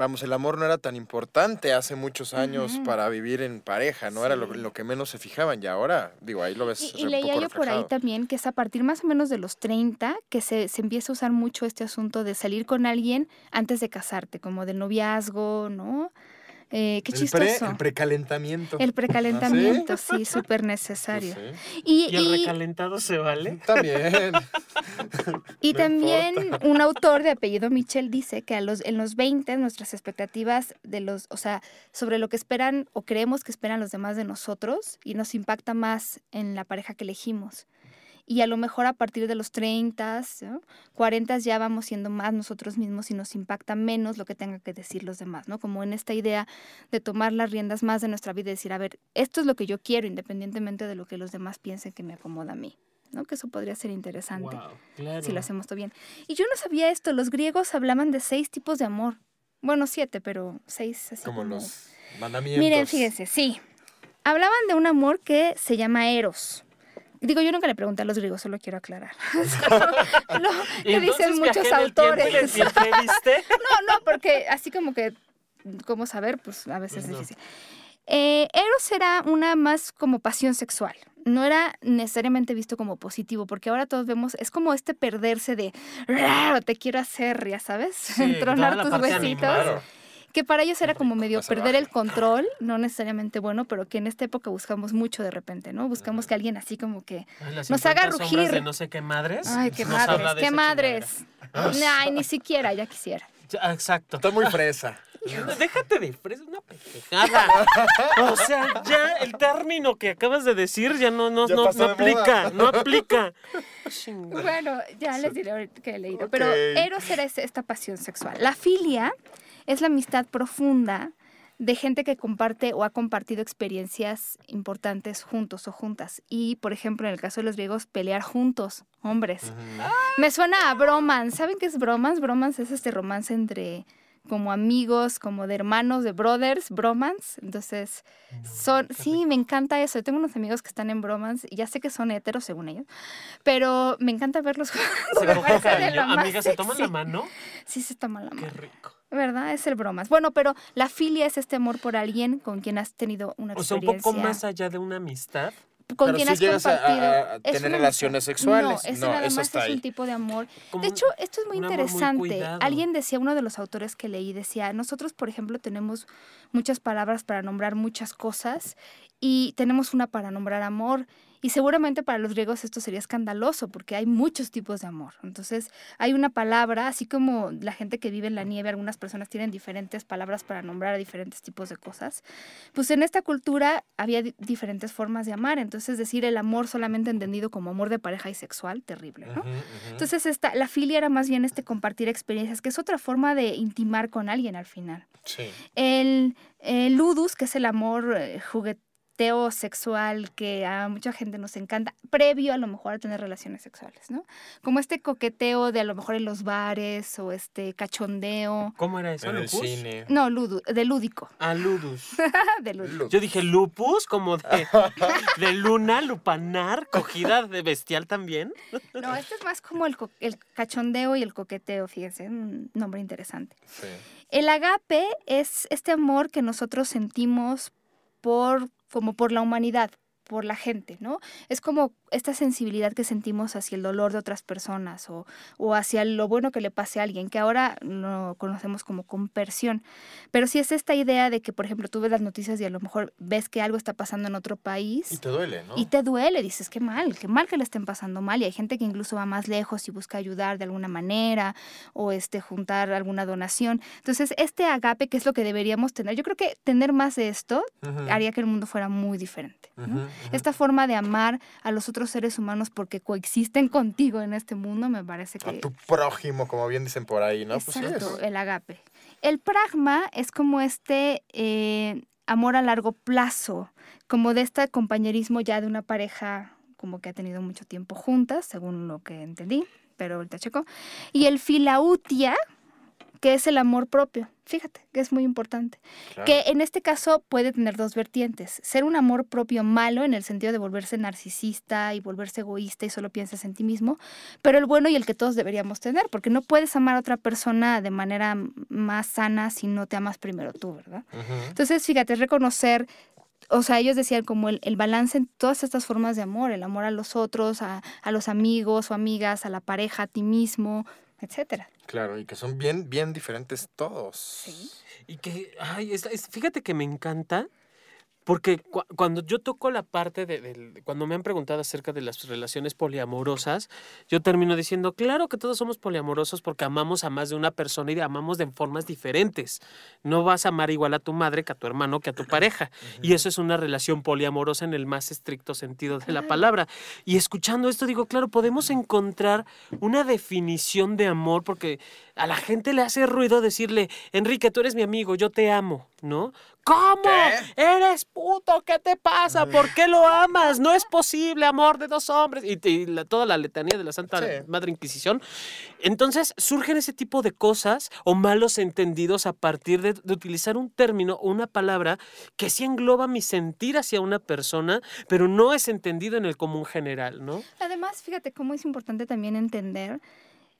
vamos, el amor no era tan importante hace muchos años para vivir en pareja, no era lo, que menos se fijaban y ahora, digo, ahí lo ves. Y, y leía yo por ahí también que es a partir más o menos de los 30 que se, se, empieza a usar mucho este asunto de salir con alguien antes de casarte, como del noviazgo, ¿no? Eh, qué chistoso. el precalentamiento. El precalentamiento, ¿Ah, sí, súper necesario. Y, el recalentado se vale? También. y también un autor de apellido Michel dice que a los, en los 20 nuestras expectativas de los, o sea, sobre lo que esperan o creemos que esperan los demás de nosotros y nos impacta más en la pareja que elegimos y a lo mejor a partir de los 30, 40 ya vamos siendo más nosotros mismos y nos impacta menos lo que tenga que decir los demás, ¿no? Como en esta idea de tomar las riendas más de nuestra vida y decir, a ver, esto es lo que yo quiero independientemente de lo que los demás piensen que me acomoda a mí. ¿no? Que eso podría ser interesante si lo hacemos todo bien. Y yo no sabía esto, los griegos hablaban de seis tipos de amor. Bueno, siete, pero seis así como, como... los mandamientos. Miren, fíjense, sí. Hablaban de un amor que se llama eros. Digo, yo nunca le pregunté a los griegos, solo quiero aclarar. no, que dicen muchos autores. no, no, porque así como que, ¿cómo saber? Pues a veces es difícil. Eh, Eros era una más como pasión sexual. No era necesariamente visto como positivo, porque ahora todos vemos, es como este perderse de, te quiero hacer, ya sabes, sí, tronar tus huesitos que para ellos era como medio perder el control, no necesariamente bueno, pero que en esta época buscamos mucho de repente, ¿no? Buscamos que alguien así como que nos haga rugir. De no sé qué madres. Ay, qué madres, qué madres. Ay, ni siquiera, ya quisiera. Exacto. Está muy fresa. Déjate de fresa, una pendejada. o sea, ya el término que acabas de decir ya no, no, no, aplica, no aplica. Bueno, ya les diré que he leído. Pero Eros era esta pasión sexual. La filia es la amistad profunda de gente que comparte o ha compartido experiencias importantes juntos o juntas. Y, por ejemplo, en el caso de los griegos, pelear juntos, hombres. Me suena a bromance. ¿Saben qué es bromance? Bromance es este romance entre como amigos, como de hermanos, de brothers, bromance. Entonces, son, sí, me encanta eso. Yo tengo unos amigos que están en bromance, y ya sé que son heteros según ellos, pero me encanta verlos jugar. ¿Amigas se toman la mano? Sí, se toman la mano. Qué rico. ¿Verdad? Es el bromas. Bueno, pero la filia es este amor por alguien con quien has tenido una experiencia. O sea, un poco más allá de una amistad con quien has compartido. A, tener relaciones sexuales. No, eso nada más es un tipo de amor. de hecho, esto es muy interesante. Alguien decía, uno de los autores que leí decía, nosotros, por ejemplo, tenemos muchas palabras para nombrar muchas cosas y tenemos una para nombrar amor Y seguramente para los griegos esto sería escandaloso porque hay muchos tipos de amor. Entonces hay una palabra, así como la gente que vive en la nieve, algunas personas tienen diferentes palabras para nombrar a diferentes tipos de cosas. Pues en esta cultura había diferentes formas de amar. Entonces decir el amor solamente entendido como amor de pareja y sexual, terrible, ¿no? Entonces esta, la filia era más bien este compartir experiencias, que es otra forma de intimar con alguien al final. Sí. El, el ludus, que es el amor eh, juguete sexual que a mucha gente nos encanta, previo a lo mejor a tener relaciones sexuales, ¿no? Como este coqueteo de a lo mejor en los bares o este cachondeo. ¿Cómo era eso? En el cine. No, ludu, de lúdico. Ah, ludus. de ludus. Yo dije lupus, como de, de luna, lupanar, cogida de bestial también. no, este es más como el, el cachondeo y el coqueteo, fíjense, un nombre interesante. Sí. El agape es este amor que nosotros sentimos por como por la humanidad, por la gente, ¿no? Es como esta sensibilidad que sentimos hacia el dolor de otras personas o, o, hacia lo bueno que le pase a alguien, que ahora lo conocemos como compersión. Pero si es esta idea de que, por ejemplo, tú ves las noticias y a lo mejor ves que algo está pasando en otro país. Y te duele, ¿no? Y te duele, dices, qué mal, qué mal que le estén pasando mal. Y hay gente que incluso va más lejos y busca ayudar de alguna manera o este, juntar alguna donación. Entonces, este agape, que es lo que deberíamos tener, yo creo que tener más de esto haría que el mundo fuera muy diferente. Esta forma de amar a los otros seres humanos porque coexisten contigo en este mundo, me parece que... A tu prójimo, como bien dicen por ahí, ¿no? pues el agape. El pragma es como este eh, amor a largo plazo, como de este compañerismo ya de una pareja como que ha tenido mucho tiempo juntas, según lo que entendí, pero ahorita checo. Y el filautia, que es el amor propio. Fíjate, que es muy importante. Que en este caso puede tener dos vertientes. Ser un amor propio malo en el sentido de volverse narcisista y volverse egoísta y solo piensas en ti mismo, pero el bueno y el que todos deberíamos tener, porque no puedes amar a otra persona de manera más sana si no te amas primero tú, ¿verdad? Entonces, fíjate, reconocer o sea, ellos decían como el, balance en todas estas formas de amor, el amor a los otros, a, a los amigos o amigas, a la pareja, a ti mismo, etcétera. Claro, y que son bien, bien diferentes todos. Sí. Y que, ay, fíjate que me encanta porque cuando yo toco la parte de, cuando me han preguntado acerca de las relaciones poliamorosas, yo termino diciendo, claro que todos somos poliamorosos porque amamos a más de una persona y amamos de formas diferentes. No vas a amar igual a tu madre que a tu hermano que a tu pareja. Y eso es una relación poliamorosa en el más estricto sentido de la palabra. Y escuchando esto digo, claro, podemos encontrar una definición de amor porque a la gente le hace ruido decirle, Enrique, tú eres mi amigo, yo te amo, ¿no? ¿Cómo? Eres puto, ¿qué te pasa? ¿Por qué lo amas? No es posible, amor de dos hombres. Y, toda la letanía de la Santa Madre Inquisición. Entonces surgen ese tipo de cosas o malos entendidos a partir de, de utilizar un término o una palabra que sí engloba mi sentir hacia una persona, pero no es entendido en el común general, ¿no? Además, fíjate cómo es importante también entender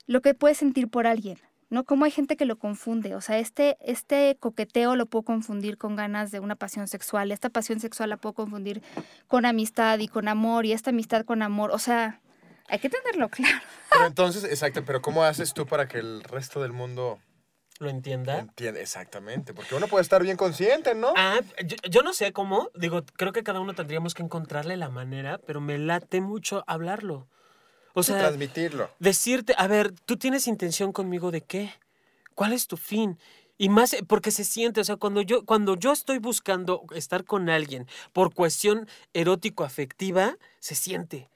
lo que puedes sentir por alguien. ¿No? Como hay gente que lo confunde, o sea, este, este coqueteo lo puedo confundir con ganas de una pasión sexual, esta pasión sexual la puedo confundir con amistad y con amor, y esta amistad con amor, o sea, hay que tenerlo claro. Pero entonces, exacto, pero ¿cómo haces tú para que el resto del mundo lo entienda. Entiende, exactamente, porque uno puede estar bien consciente, ¿no? Ah, yo, yo, no sé cómo, digo, creo que cada uno tendríamos que encontrarle la manera, pero me late mucho hablarlo. O sea, transmitirlo. Decirte, a ver, ¿tú tienes intención conmigo de qué? ¿Cuál es tu fin? Y más eh, porque se siente, o sea, cuando yo, cuando yo estoy buscando estar con alguien por cuestión erótico-afectiva, se siente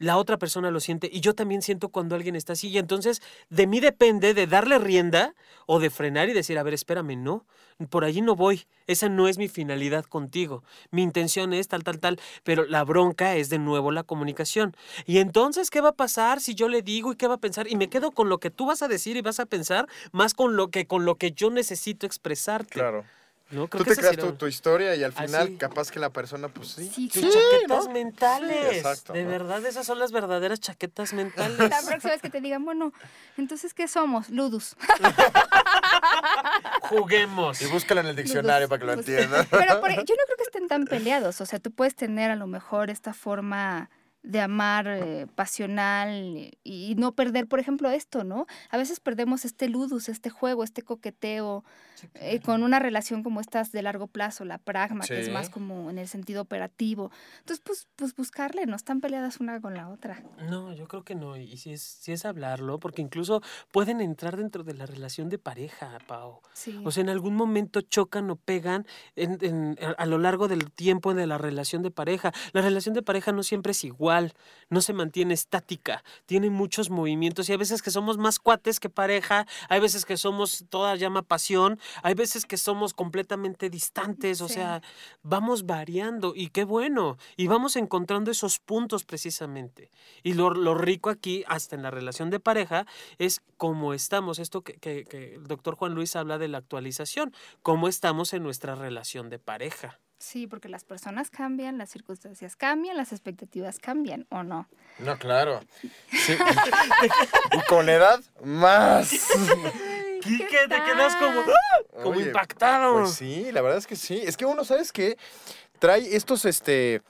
la otra persona lo siente y yo también siento cuando alguien está así. Y entonces de mí depende de darle rienda o de frenar y decir, a ver, espérame, no, por allí no voy. Esa no es mi finalidad contigo. Mi intención es tal, tal, tal. Pero la bronca es de nuevo la comunicación. Y entonces, ¿qué va a pasar si yo le digo y qué va a pensar? Y me quedo con lo que tú vas a decir y vas a pensar más con lo que, con lo que yo necesito expresarte. Claro. Tú te creas tu, historia y al ah, final capaz que la persona, pues sí. Sí, chaquetas mentales. de verdad, esas son las verdaderas chaquetas mentales. La próxima vez que te digan, bueno, entonces, ¿qué somos? Ludus. Juguemos. Y búscala en el diccionario para que lo entiendan. Pero yo no creo que estén tan peleados. O sea, tú puedes tener a lo mejor esta forma de amar eh, pasional y, no perder, por ejemplo, esto, ¿no? A veces perdemos este ludus, este juego, este coqueteo eh, con una relación como estas de largo plazo, la pragma, que es más como en el sentido operativo. Entonces, pues, pues buscarle, no están peleadas una con la otra. No, yo creo que no, y si es, si es hablarlo, porque incluso pueden entrar dentro de la relación de pareja, Pau. O sea, en algún momento chocan o pegan en, a lo largo del tiempo de la relación de pareja. La relación de pareja no siempre es igual no se mantiene estática, tiene muchos movimientos y hay veces que somos más cuates que pareja, hay veces que somos toda llama pasión, hay veces que somos completamente distantes, o sea, vamos variando y qué bueno, y vamos encontrando esos puntos precisamente. Y lo, rico aquí, hasta en la relación de pareja, es cómo estamos, esto que, que el doctor Juan Luis habla de la actualización, cómo estamos en nuestra relación de pareja. Sí, porque las personas cambian, las circunstancias cambian, las expectativas cambian, ¿o no? No, claro. Sí. y con edad, más. Quique, te quedas como, ¡ah! como impactado. Pues sí, la verdad es que sí. Es que uno, ¿sabes qué? Trae estos este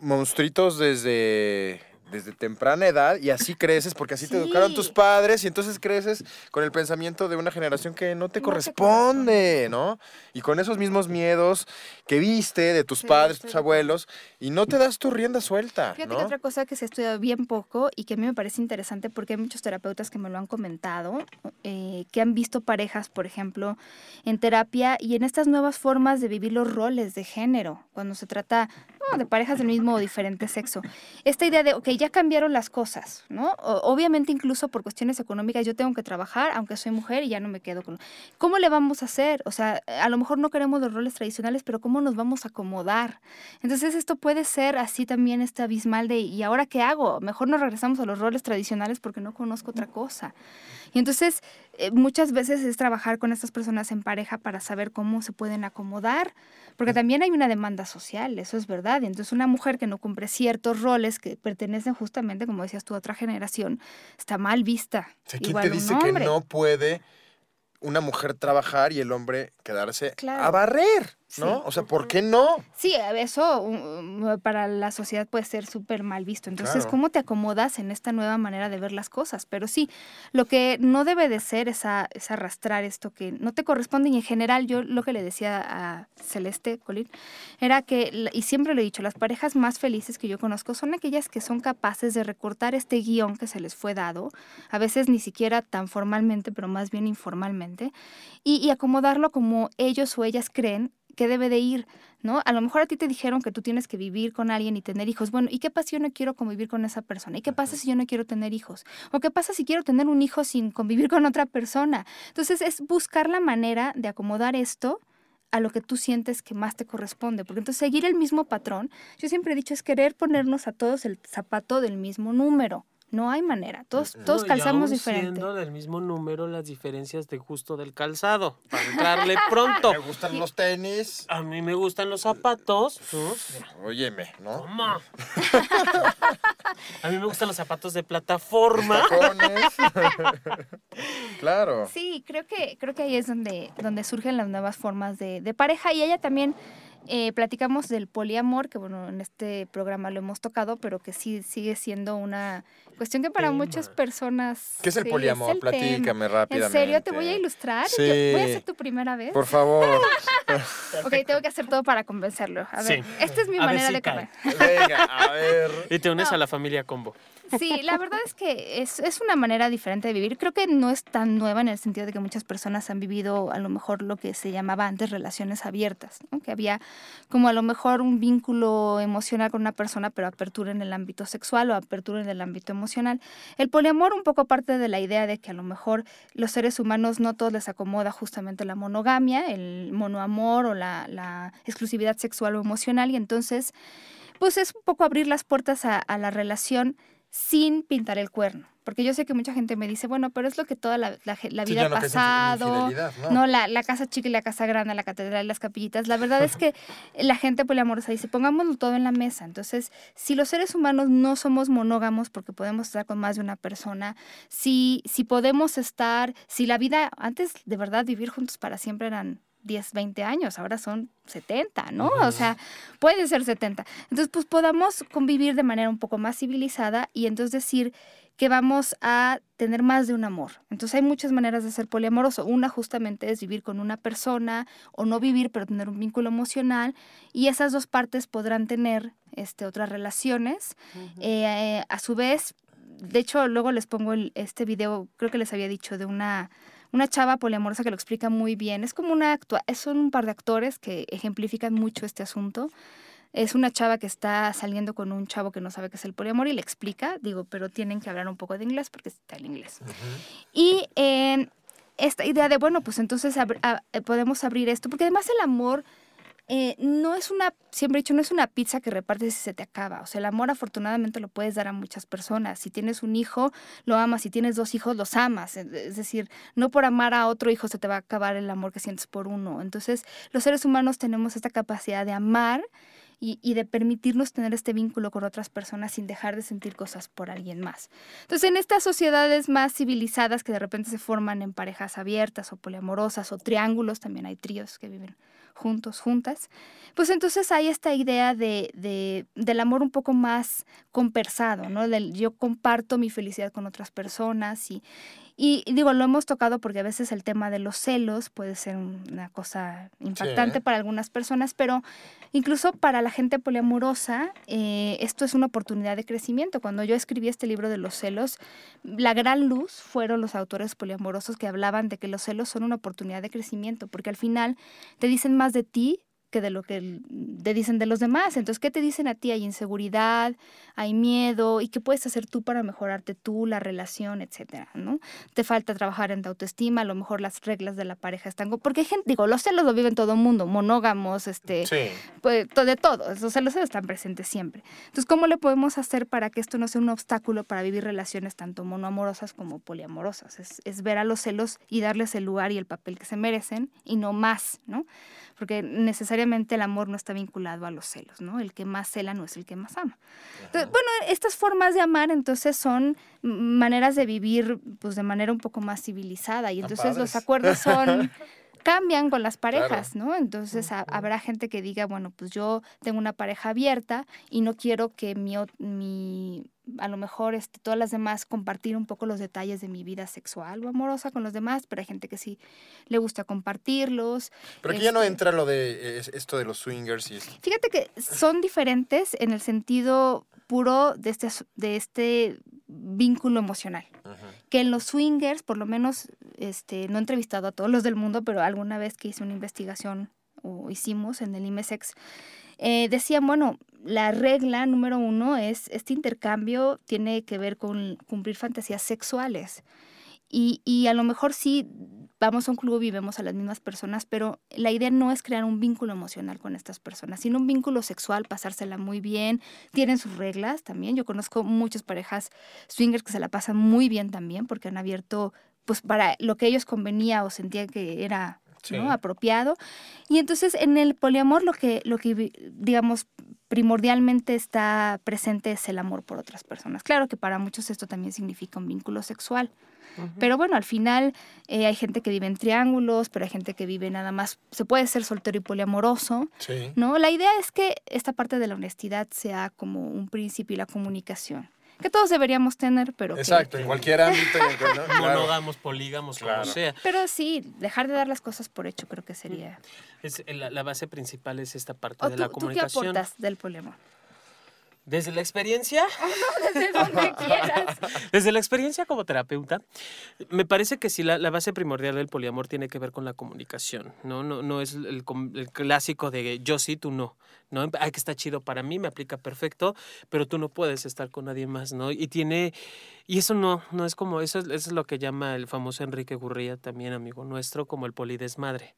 monstruitos desde desde temprana edad y así creces porque así te educaron tus padres y entonces creces con el pensamiento de una generación que no te, corresponde, ¿no? Y con esos mismos miedos que viste de tus padres, tus abuelos y no te das tu rienda suelta. Fíjate que otra cosa que se ha estudiado bien poco y que a mí me parece interesante porque hay muchos terapeutas que me lo han comentado, eh, que han visto parejas, por ejemplo, en terapia y en estas nuevas formas de vivir los roles de género, cuando se trata de parejas del mismo o diferente sexo. Esta idea de, ok, ya cambiaron las cosas, ¿no? obviamente incluso por cuestiones económicas yo tengo que trabajar, aunque soy mujer y ya no me quedo con... ¿Cómo le vamos a hacer? O sea, a lo mejor no queremos los roles tradicionales, pero ¿cómo nos vamos a acomodar? Entonces esto puede ser así también este abismal de, ¿y ahora qué hago? Mejor nos regresamos a los roles tradicionales porque no conozco otra cosa. Y entonces eh, muchas veces es trabajar con estas personas en pareja para saber cómo se pueden acomodar, porque también hay una demanda social, eso es verdad. Entonces una mujer que no cumple ciertos roles que pertenecen justamente, como decías tú, a otra generación, está mal vista. ¿Quién te dice que no puede una mujer trabajar y el hombre quedarse a barrer? ¿No? O sea, ¿por qué no? Sí, eso para la sociedad puede ser súper mal visto. Entonces, ¿cómo te acomodas en esta nueva manera de ver las cosas? Pero sí, lo que no debe de ser es, arrastrar esto que no te corresponde. Y en general, yo lo que le decía a Celeste Colín era que, y siempre lo he dicho, las parejas más felices que yo conozco son aquellas que son capaces de recortar este guion que se les fue dado, a veces ni siquiera tan formalmente, pero más bien informalmente, y acomodarlo como ellos o ellas creen qué debe de ir, ¿no? A lo mejor a ti te dijeron que tú tienes que vivir con alguien y tener hijos. Bueno, ¿y qué pasa si yo no quiero convivir con esa persona? ¿Y qué pasa si yo no quiero tener hijos? ¿O qué pasa si quiero tener un hijo sin convivir con otra persona? Entonces es buscar la manera de acomodar esto a lo que tú sientes que más te corresponde, porque entonces seguir el mismo patrón, yo siempre he dicho, es querer ponernos a todos el zapato del mismo número. No hay manera, todos, todos calzamos diferente. Siendo del mismo número las diferencias de gusto del calzado, para entrarle pronto. Me gustan los tenis. A mí me gustan los zapatos. Óyeme, ¿no? ¿Cómo? a mí me gustan los zapatos de plataforma. claro. Sí, creo que, creo que ahí es donde, donde surgen las nuevas formas de, de pareja y ella también eh, platicamos del poliamor, que bueno, en este programa lo hemos tocado, pero que sí sigue siendo una cuestión que para muchas personas... ¿Qué es el poliamor? Platícame rápidamente. ¿En serio? ¿Te voy a ilustrar? Sí. ¿Voy a ser tu primera vez? Por favor. ok, tengo que hacer todo para convencerlo. A ver, esta es mi manera de comer. Venga, a ver. Y te unes a la familia Combo. Sí, la verdad es que es, es, una manera diferente de vivir. Creo que no es tan nueva en el sentido de que muchas personas han vivido a lo mejor lo que se llamaba antes relaciones abiertas, que había como a lo mejor un vínculo emocional con una persona, pero apertura en el ámbito sexual o apertura en el ámbito emocional. El poliamor un poco parte de la idea de que a lo mejor los seres humanos no todos les acomoda justamente la monogamia, el monoamor o la, exclusividad sexual o emocional y entonces pues es un poco abrir las puertas a la relación sin pintar el cuerno. Porque yo sé que mucha gente me dice, bueno, pero es lo que toda la, la, vida ha pasado, ¿no? la, la, casa chica y la casa grande, la catedral y las capillitas. La verdad es que la gente poliamorosa dice, pongámoslo todo en la mesa. Entonces, si los seres humanos no somos monógamos porque podemos estar con más de una persona, si, si podemos estar, si la vida, antes de verdad vivir juntos para siempre eran 10, 20 años, ahora son 70, ¿no? O sea, puede ser 70. Entonces, pues podamos convivir de manera un poco más civilizada y entonces decir que vamos a tener más de un amor. Entonces hay muchas maneras de ser poliamoroso. Una justamente es vivir con una persona o no vivir, pero tener un vínculo emocional. Y esas dos partes podrán tener este, otras relaciones. Eh, a su vez, de hecho, luego les pongo este video, creo que les había dicho, de una, una chava poliamorosa que lo explica muy bien. Es como una actua son un par de actores que ejemplifican mucho este asunto. Es una chava que está saliendo con un chavo que no sabe qué es el poliamor y le explica, digo, pero tienen que hablar un poco de inglés porque está en inglés. Y eh, esta idea de, bueno, pues entonces eh, podemos abrir esto, porque además el amor eh, no es una, siempre he dicho, no es una pizza que repartes y se te acaba. O sea, el amor afortunadamente lo puedes dar a muchas personas. Si tienes un hijo, lo amas. Si tienes dos hijos, los amas. Es decir, no por amar a otro hijo se te va a acabar el amor que sientes por uno. Entonces, los seres humanos tenemos esta capacidad de amar y, de permitirnos tener este vínculo con otras personas sin dejar de sentir cosas por alguien más. Entonces, en estas sociedades más civilizadas que de repente se forman en parejas abiertas o poliamorosas o triángulos, también hay tríos que viven juntos, juntas, pues entonces hay esta idea de, de, del amor un poco más conversado, ¿no? Del yo comparto mi felicidad con otras personas y, y, digo, lo hemos tocado porque a veces el tema de los celos puede ser una cosa impactante para algunas personas, pero incluso para la gente poliamorosa, eh, esto es una oportunidad de crecimiento. Cuando yo escribí este libro de los celos, la gran luz fueron los autores poliamorosos que hablaban de que los celos son una oportunidad de crecimiento, porque al final te dicen más de ti que de lo que te dicen de los demás. Entonces, ¿qué te dicen a ti? Hay inseguridad, hay miedo, ¿y qué puedes hacer tú para mejorarte tú, la relación, etcétera, ¿no? Te falta trabajar en tu autoestima, a lo mejor las reglas de la pareja están... Porque hay gente, digo, los celos lo viven todo el mundo, monógamos, este... Pues, de todo, los celos están presentes siempre. Entonces, ¿cómo le podemos hacer para que esto no sea un obstáculo para vivir relaciones tanto monoamorosas como poliamorosas? Es, es ver a los celos y darles el lugar y el papel que se merecen y no más, ¿no? Porque necesariamente el amor no está vinculado a los celos, ¿no? El que más cela no es el que más ama. bueno, estas formas de amar entonces son maneras de vivir pues de manera un poco más civilizada y entonces los acuerdos son cambian con las parejas, ¿no? Entonces habrá gente que diga, bueno, pues yo tengo una pareja abierta y no quiero que mi, mi a lo mejor este, todas las demás compartir un poco los detalles de mi vida sexual o amorosa con los demás, pero hay gente que sí le gusta compartirlos. Pero aquí ya no este entra lo de esto de los swingers y esto. Fíjate que son diferentes en el sentido puro de este, de este vínculo emocional. Que en los swingers, por lo menos, este, no he entrevistado a todos los del mundo, pero alguna vez que hice una investigación o hicimos en el IMESEX, eh, decían, bueno, la regla número uno es, este intercambio tiene que ver con cumplir fantasías sexuales. Y, y, a lo mejor sí vamos a un club y a las mismas personas, pero la idea no es crear un vínculo emocional con estas personas, sino un vínculo sexual, pasársela muy bien, tienen sus reglas también. Yo conozco muchas parejas swingers que se la pasan muy bien también porque han abierto pues para lo que ellos convenía o sentían que era apropiado. Y entonces en el poliamor lo que, lo que, digamos, primordialmente está presente es el amor por otras personas. Claro que para muchos esto también significa un vínculo sexual. Pero bueno, al final eh, hay gente que vive en triángulos, pero hay gente que vive nada más, se puede ser soltero y poliamoroso, ¿no? La idea es que esta parte de la honestidad sea como un principio y la comunicación que todos deberíamos tener, pero Exacto, en cualquier ámbito. ¿no? Monógamos, polígamos, como sea. Pero sí, dejar de dar las cosas por hecho creo que sería... Es, la, base principal es esta parte de la comunicación. ¿Tú qué aportas del poliamor? Desde la experiencia. desde donde quieras. Desde la experiencia como terapeuta, me parece que sí, la, la, base primordial del poliamor tiene que ver con la comunicación. No, no, no es el, el, clásico de yo sí, tú no. ¿No? Ay, que está chido para mí, me aplica perfecto, pero tú no puedes estar con nadie más, ¿no? Y tiene. Y eso no, no es como. Eso eso es lo que llama el famoso Enrique Gurría, también amigo nuestro, como el polidesmadre.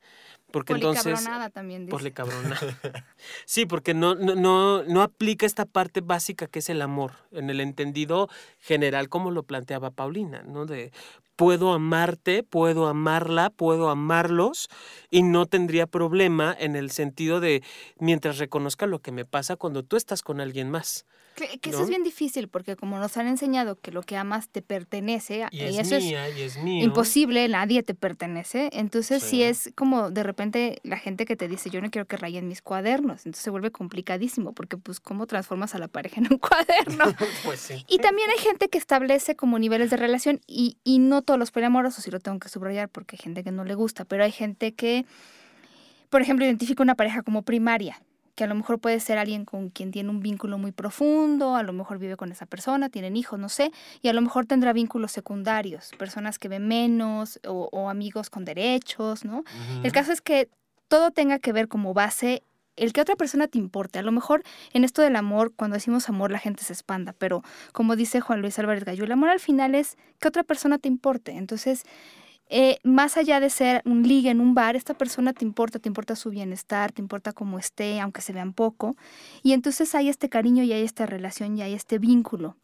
Porque entonces. también dice. sí, porque no, no, no, aplica esta parte básica que es el amor, en el entendido general, como lo planteaba Paulina, ¿no? De puedo amarte, puedo amarla, puedo amarlos y no tendría problema en el sentido de mientras reconozca lo que me pasa cuando tú estás con alguien más. Que, eso es bien difícil porque como nos han enseñado que lo que amas te pertenece, y, eso es, imposible, nadie te pertenece, entonces sí. es como de repente la gente que te dice yo no quiero que rayen mis cuadernos, entonces se vuelve complicadísimo porque pues cómo transformas a la pareja en un cuaderno. pues sí. Y también hay gente que establece como niveles de relación y, y no todos los poliamorosos, y lo tengo que subrayar porque hay gente que no le gusta, pero hay gente que, por ejemplo, identifica una pareja como primaria que a lo mejor puede ser alguien con quien tiene un vínculo muy profundo, a lo mejor vive con esa persona, tienen hijos, no sé, y a lo mejor tendrá vínculos secundarios, personas que ven menos o, amigos con derechos, ¿no? El caso es que todo tenga que ver como base el que otra persona te importe. A lo mejor en esto del amor, cuando decimos amor, la gente se espanta, pero como dice Juan Luis Álvarez Gallo, el amor al final es que otra persona te importe. Entonces, eh, más allá de ser un ligue en un bar, esta persona te importa, te importa su bienestar, te importa cómo esté, aunque se vean poco. Y entonces hay este cariño y hay esta relación y hay este vínculo.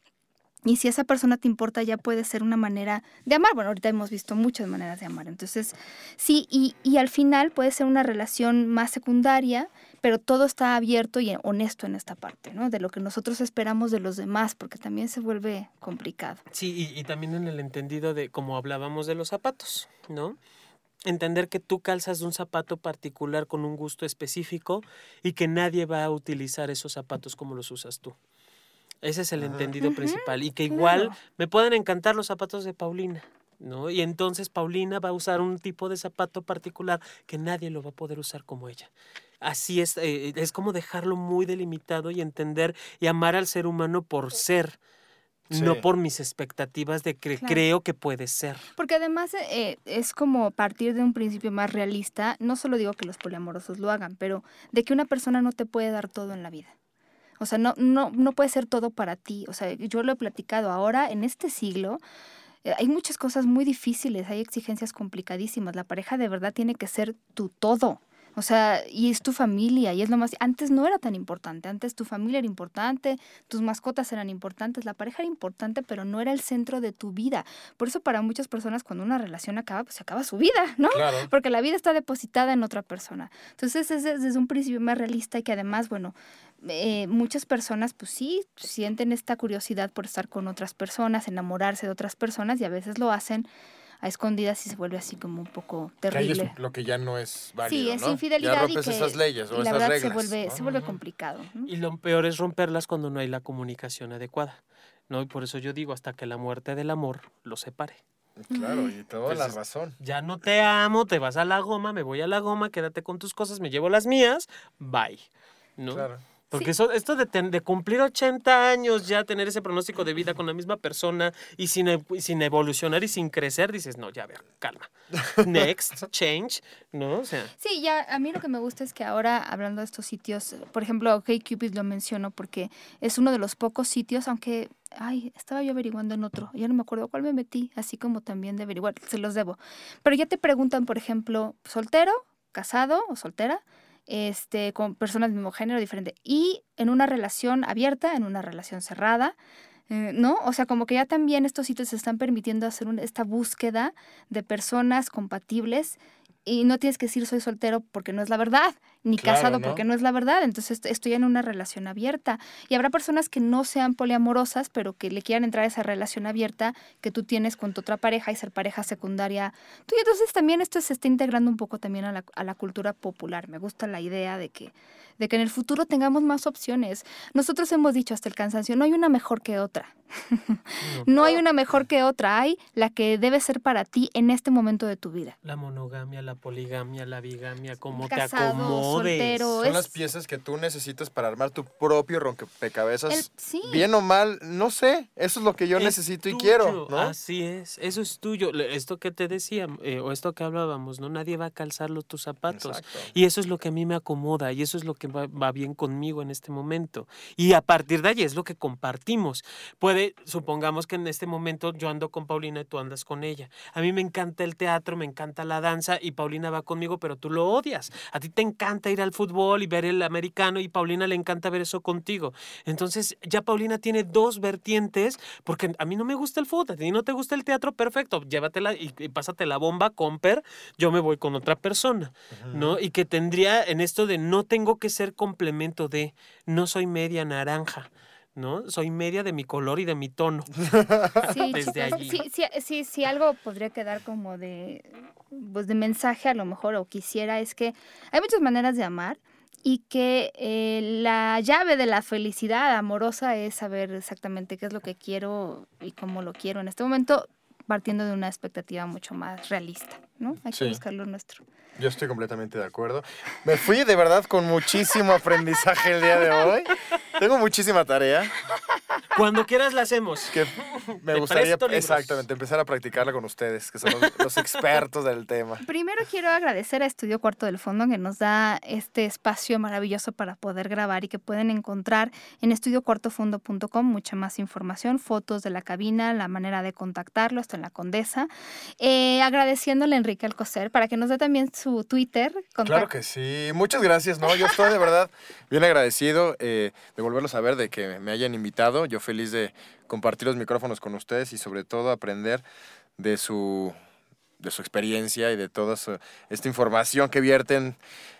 Y si esa persona te importa, ya puede ser una manera de amar. Bueno, ahorita hemos visto muchas maneras de amar. Entonces, sí, y, y al final puede ser una relación más secundaria, pero todo está abierto y honesto en esta parte, ¿no? De lo que nosotros esperamos de los demás, porque también se vuelve complicado. Sí, y, también en el entendido de, como hablábamos de los zapatos, ¿no? Entender que tú calzas un zapato particular con un gusto específico y que nadie va a utilizar esos zapatos como los usas tú. Ese es el entendido principal. Y que igual me pueden encantar los zapatos de Paulina, ¿no? Y entonces Paulina va a usar un tipo de zapato particular que nadie lo va a poder usar como ella así es, eh, es como dejarlo muy delimitado y entender y amar al ser humano por ser. No por mis expectativas de que creo que puede ser. Porque además eh, es como partir de un principio más realista, no solo digo que los poliamorosos lo hagan, pero de que una persona no te puede dar todo en la vida. O sea, no, no, no puede ser todo para ti. O sea, yo lo he platicado ahora, en este siglo, eh, hay muchas cosas muy difíciles, hay exigencias complicadísimas. La pareja de verdad tiene que ser tu todo. O sea, y es tu familia, y es lo más... Antes no era tan importante, antes tu familia era importante, tus mascotas eran importantes, la pareja era importante, pero no era el centro de tu vida. Por eso para muchas personas cuando una relación acaba, pues se acaba su vida, ¿no? Porque la vida está depositada en otra persona. Entonces es desde un principio más realista y que además, bueno, eh, muchas personas pues sí sienten esta curiosidad por estar con otras personas, enamorarse de otras personas y a veces lo hacen a escondidas y se vuelve así como un poco terrible. lo que ya no es válido, Sí, es infidelidad y esas leyes o la esas reglas. Se vuelve, se vuelve complicado. Y lo peor es romperlas cuando no hay la comunicación adecuada. ¿no? Y por eso yo digo, hasta que la muerte del amor lo separe. Claro, y toda la razón. Ya no te amo, te vas a la goma, me voy a la goma, quédate con tus cosas, me llevo las mías, bye. ¿no? Claro. Porque eso, esto de, de, cumplir 80 años, ya tener ese pronóstico de vida con la misma persona y sin, sin evolucionar y sin crecer, dices, no, ya ver, calma. Next, change, ¿no? O sea. Sí, ya a mí lo que me gusta es que ahora, hablando de estos sitios, por ejemplo, Cupid lo menciono porque es uno de los pocos sitios, aunque ay, estaba yo averiguando en otro, ya no me acuerdo cuál me metí, así como también de averiguar, se los debo. Pero ya te preguntan, por ejemplo, soltero, casado o soltera, este, con personas del mismo género diferente. Y en una relación abierta, en una relación cerrada, eh, ¿no? O sea, como que ya también estos sitios están permitiendo hacer esta búsqueda de personas compatibles y no tienes que decir soy soltero porque no es la verdad, ni casado porque no es la verdad, entonces estoy en una relación abierta. Y habrá personas que no sean poliamorosas, pero que le quieran entrar a esa relación abierta que tú tienes con tu otra pareja y ser pareja secundaria. Tú, y entonces también esto se está integrando un poco también a la, a la cultura popular. Me gusta la idea de que, de que en el futuro tengamos más opciones. Nosotros hemos dicho hasta el cansancio, no hay una mejor que otra. no hay una mejor que otra, hay la que debe ser para ti en este momento de tu vida. La monogamia, la poligamia, la bigamia, como te acomodes. Son las piezas que tú necesitas para armar tu propio rompecabezas. Bien o mal, no sé, eso es lo que yo necesito y quiero. Así es, eso es tuyo. Esto que te decía, eh, o esto que hablábamos, ¿no? Nadie va a calzar los, tus zapatos. Y eso es lo que a mí me acomoda y eso es lo que va, va bien conmigo en este momento. Y a partir de ahí es lo que compartimos. Puede supongamos que en este momento yo ando con Paulina y tú andas con ella. A mí me encanta el teatro, me encanta la danza y Paulina va conmigo, pero tú lo odias. A ti te encanta ir al fútbol y ver el americano y Paulina le encanta ver eso contigo. Entonces ya Paulina tiene dos vertientes porque a mí no me gusta el fútbol, a ti no te gusta el teatro, perfecto, llévatela y, pásate la bomba, comper, yo me voy con otra persona, ¿no? Y que tendría en esto de no tengo que ser complemento de, no soy media naranja. ¿no? Soy media de mi color y de mi tono. Sí, Desde allí. Sí, sí, sí, sí, algo podría quedar como de, pues de mensaje a lo mejor, o quisiera, es que hay muchas maneras de amar y que eh, la llave de la felicidad amorosa es saber exactamente qué es lo que quiero y cómo lo quiero en este momento, partiendo de una expectativa mucho más realista, ¿no? Hay que buscar lo nuestro. Yo estoy completamente de acuerdo. Me fui de verdad con muchísimo aprendizaje el día de hoy. Tengo muchísima tarea. Cuando quieras la hacemos. me gustaría exactamente empezar a practicarla con ustedes, que son los, expertos del tema. Primero quiero agradecer a Estudio Cuarto del Fondo que nos da este espacio maravilloso para poder grabar y que pueden encontrar en estudiocuartofondo.com mucha más información, fotos de la cabina, la manera de contactarlo, hasta en la Condesa. Eh, agradeciéndole a Enrique Alcocer para que nos dé también su Twitter. Claro que sí. Muchas gracias. No, yo estoy de verdad bien agradecido eh, de volverlos a ver, de que me hayan invitado. Yo feliz de compartir los micrófonos con ustedes y sobre todo aprender de su, de su experiencia y de toda esta información que vierten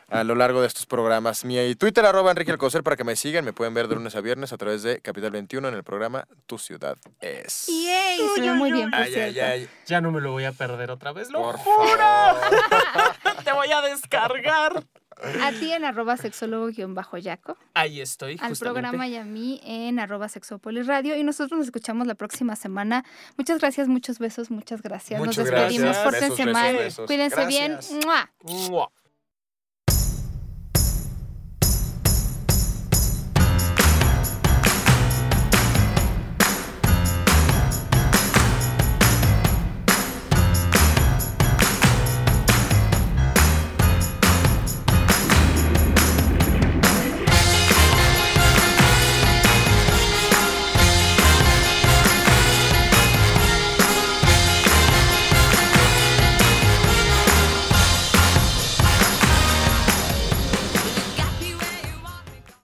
a lo largo de estos programas. Mi Twitter, arroba Enrique Alcocer, para que me sigan. Me pueden ver de lunes a viernes a través de Capital 21 en el programa Tu Ciudad es. ¡Yay! muy bien, Ya no me lo voy a perder otra vez, lo por juro. Te voy a descargar. A ti en arroba sexólogo-yaco. Ahí estoy. Al programa y a mí en arroba sexopolis radio. Y nosotros nos escuchamos la próxima semana. Muchas gracias, muchos besos, muchas gracias. nos despedimos. Pórtense mal. Cuídense bien. ¡Mua!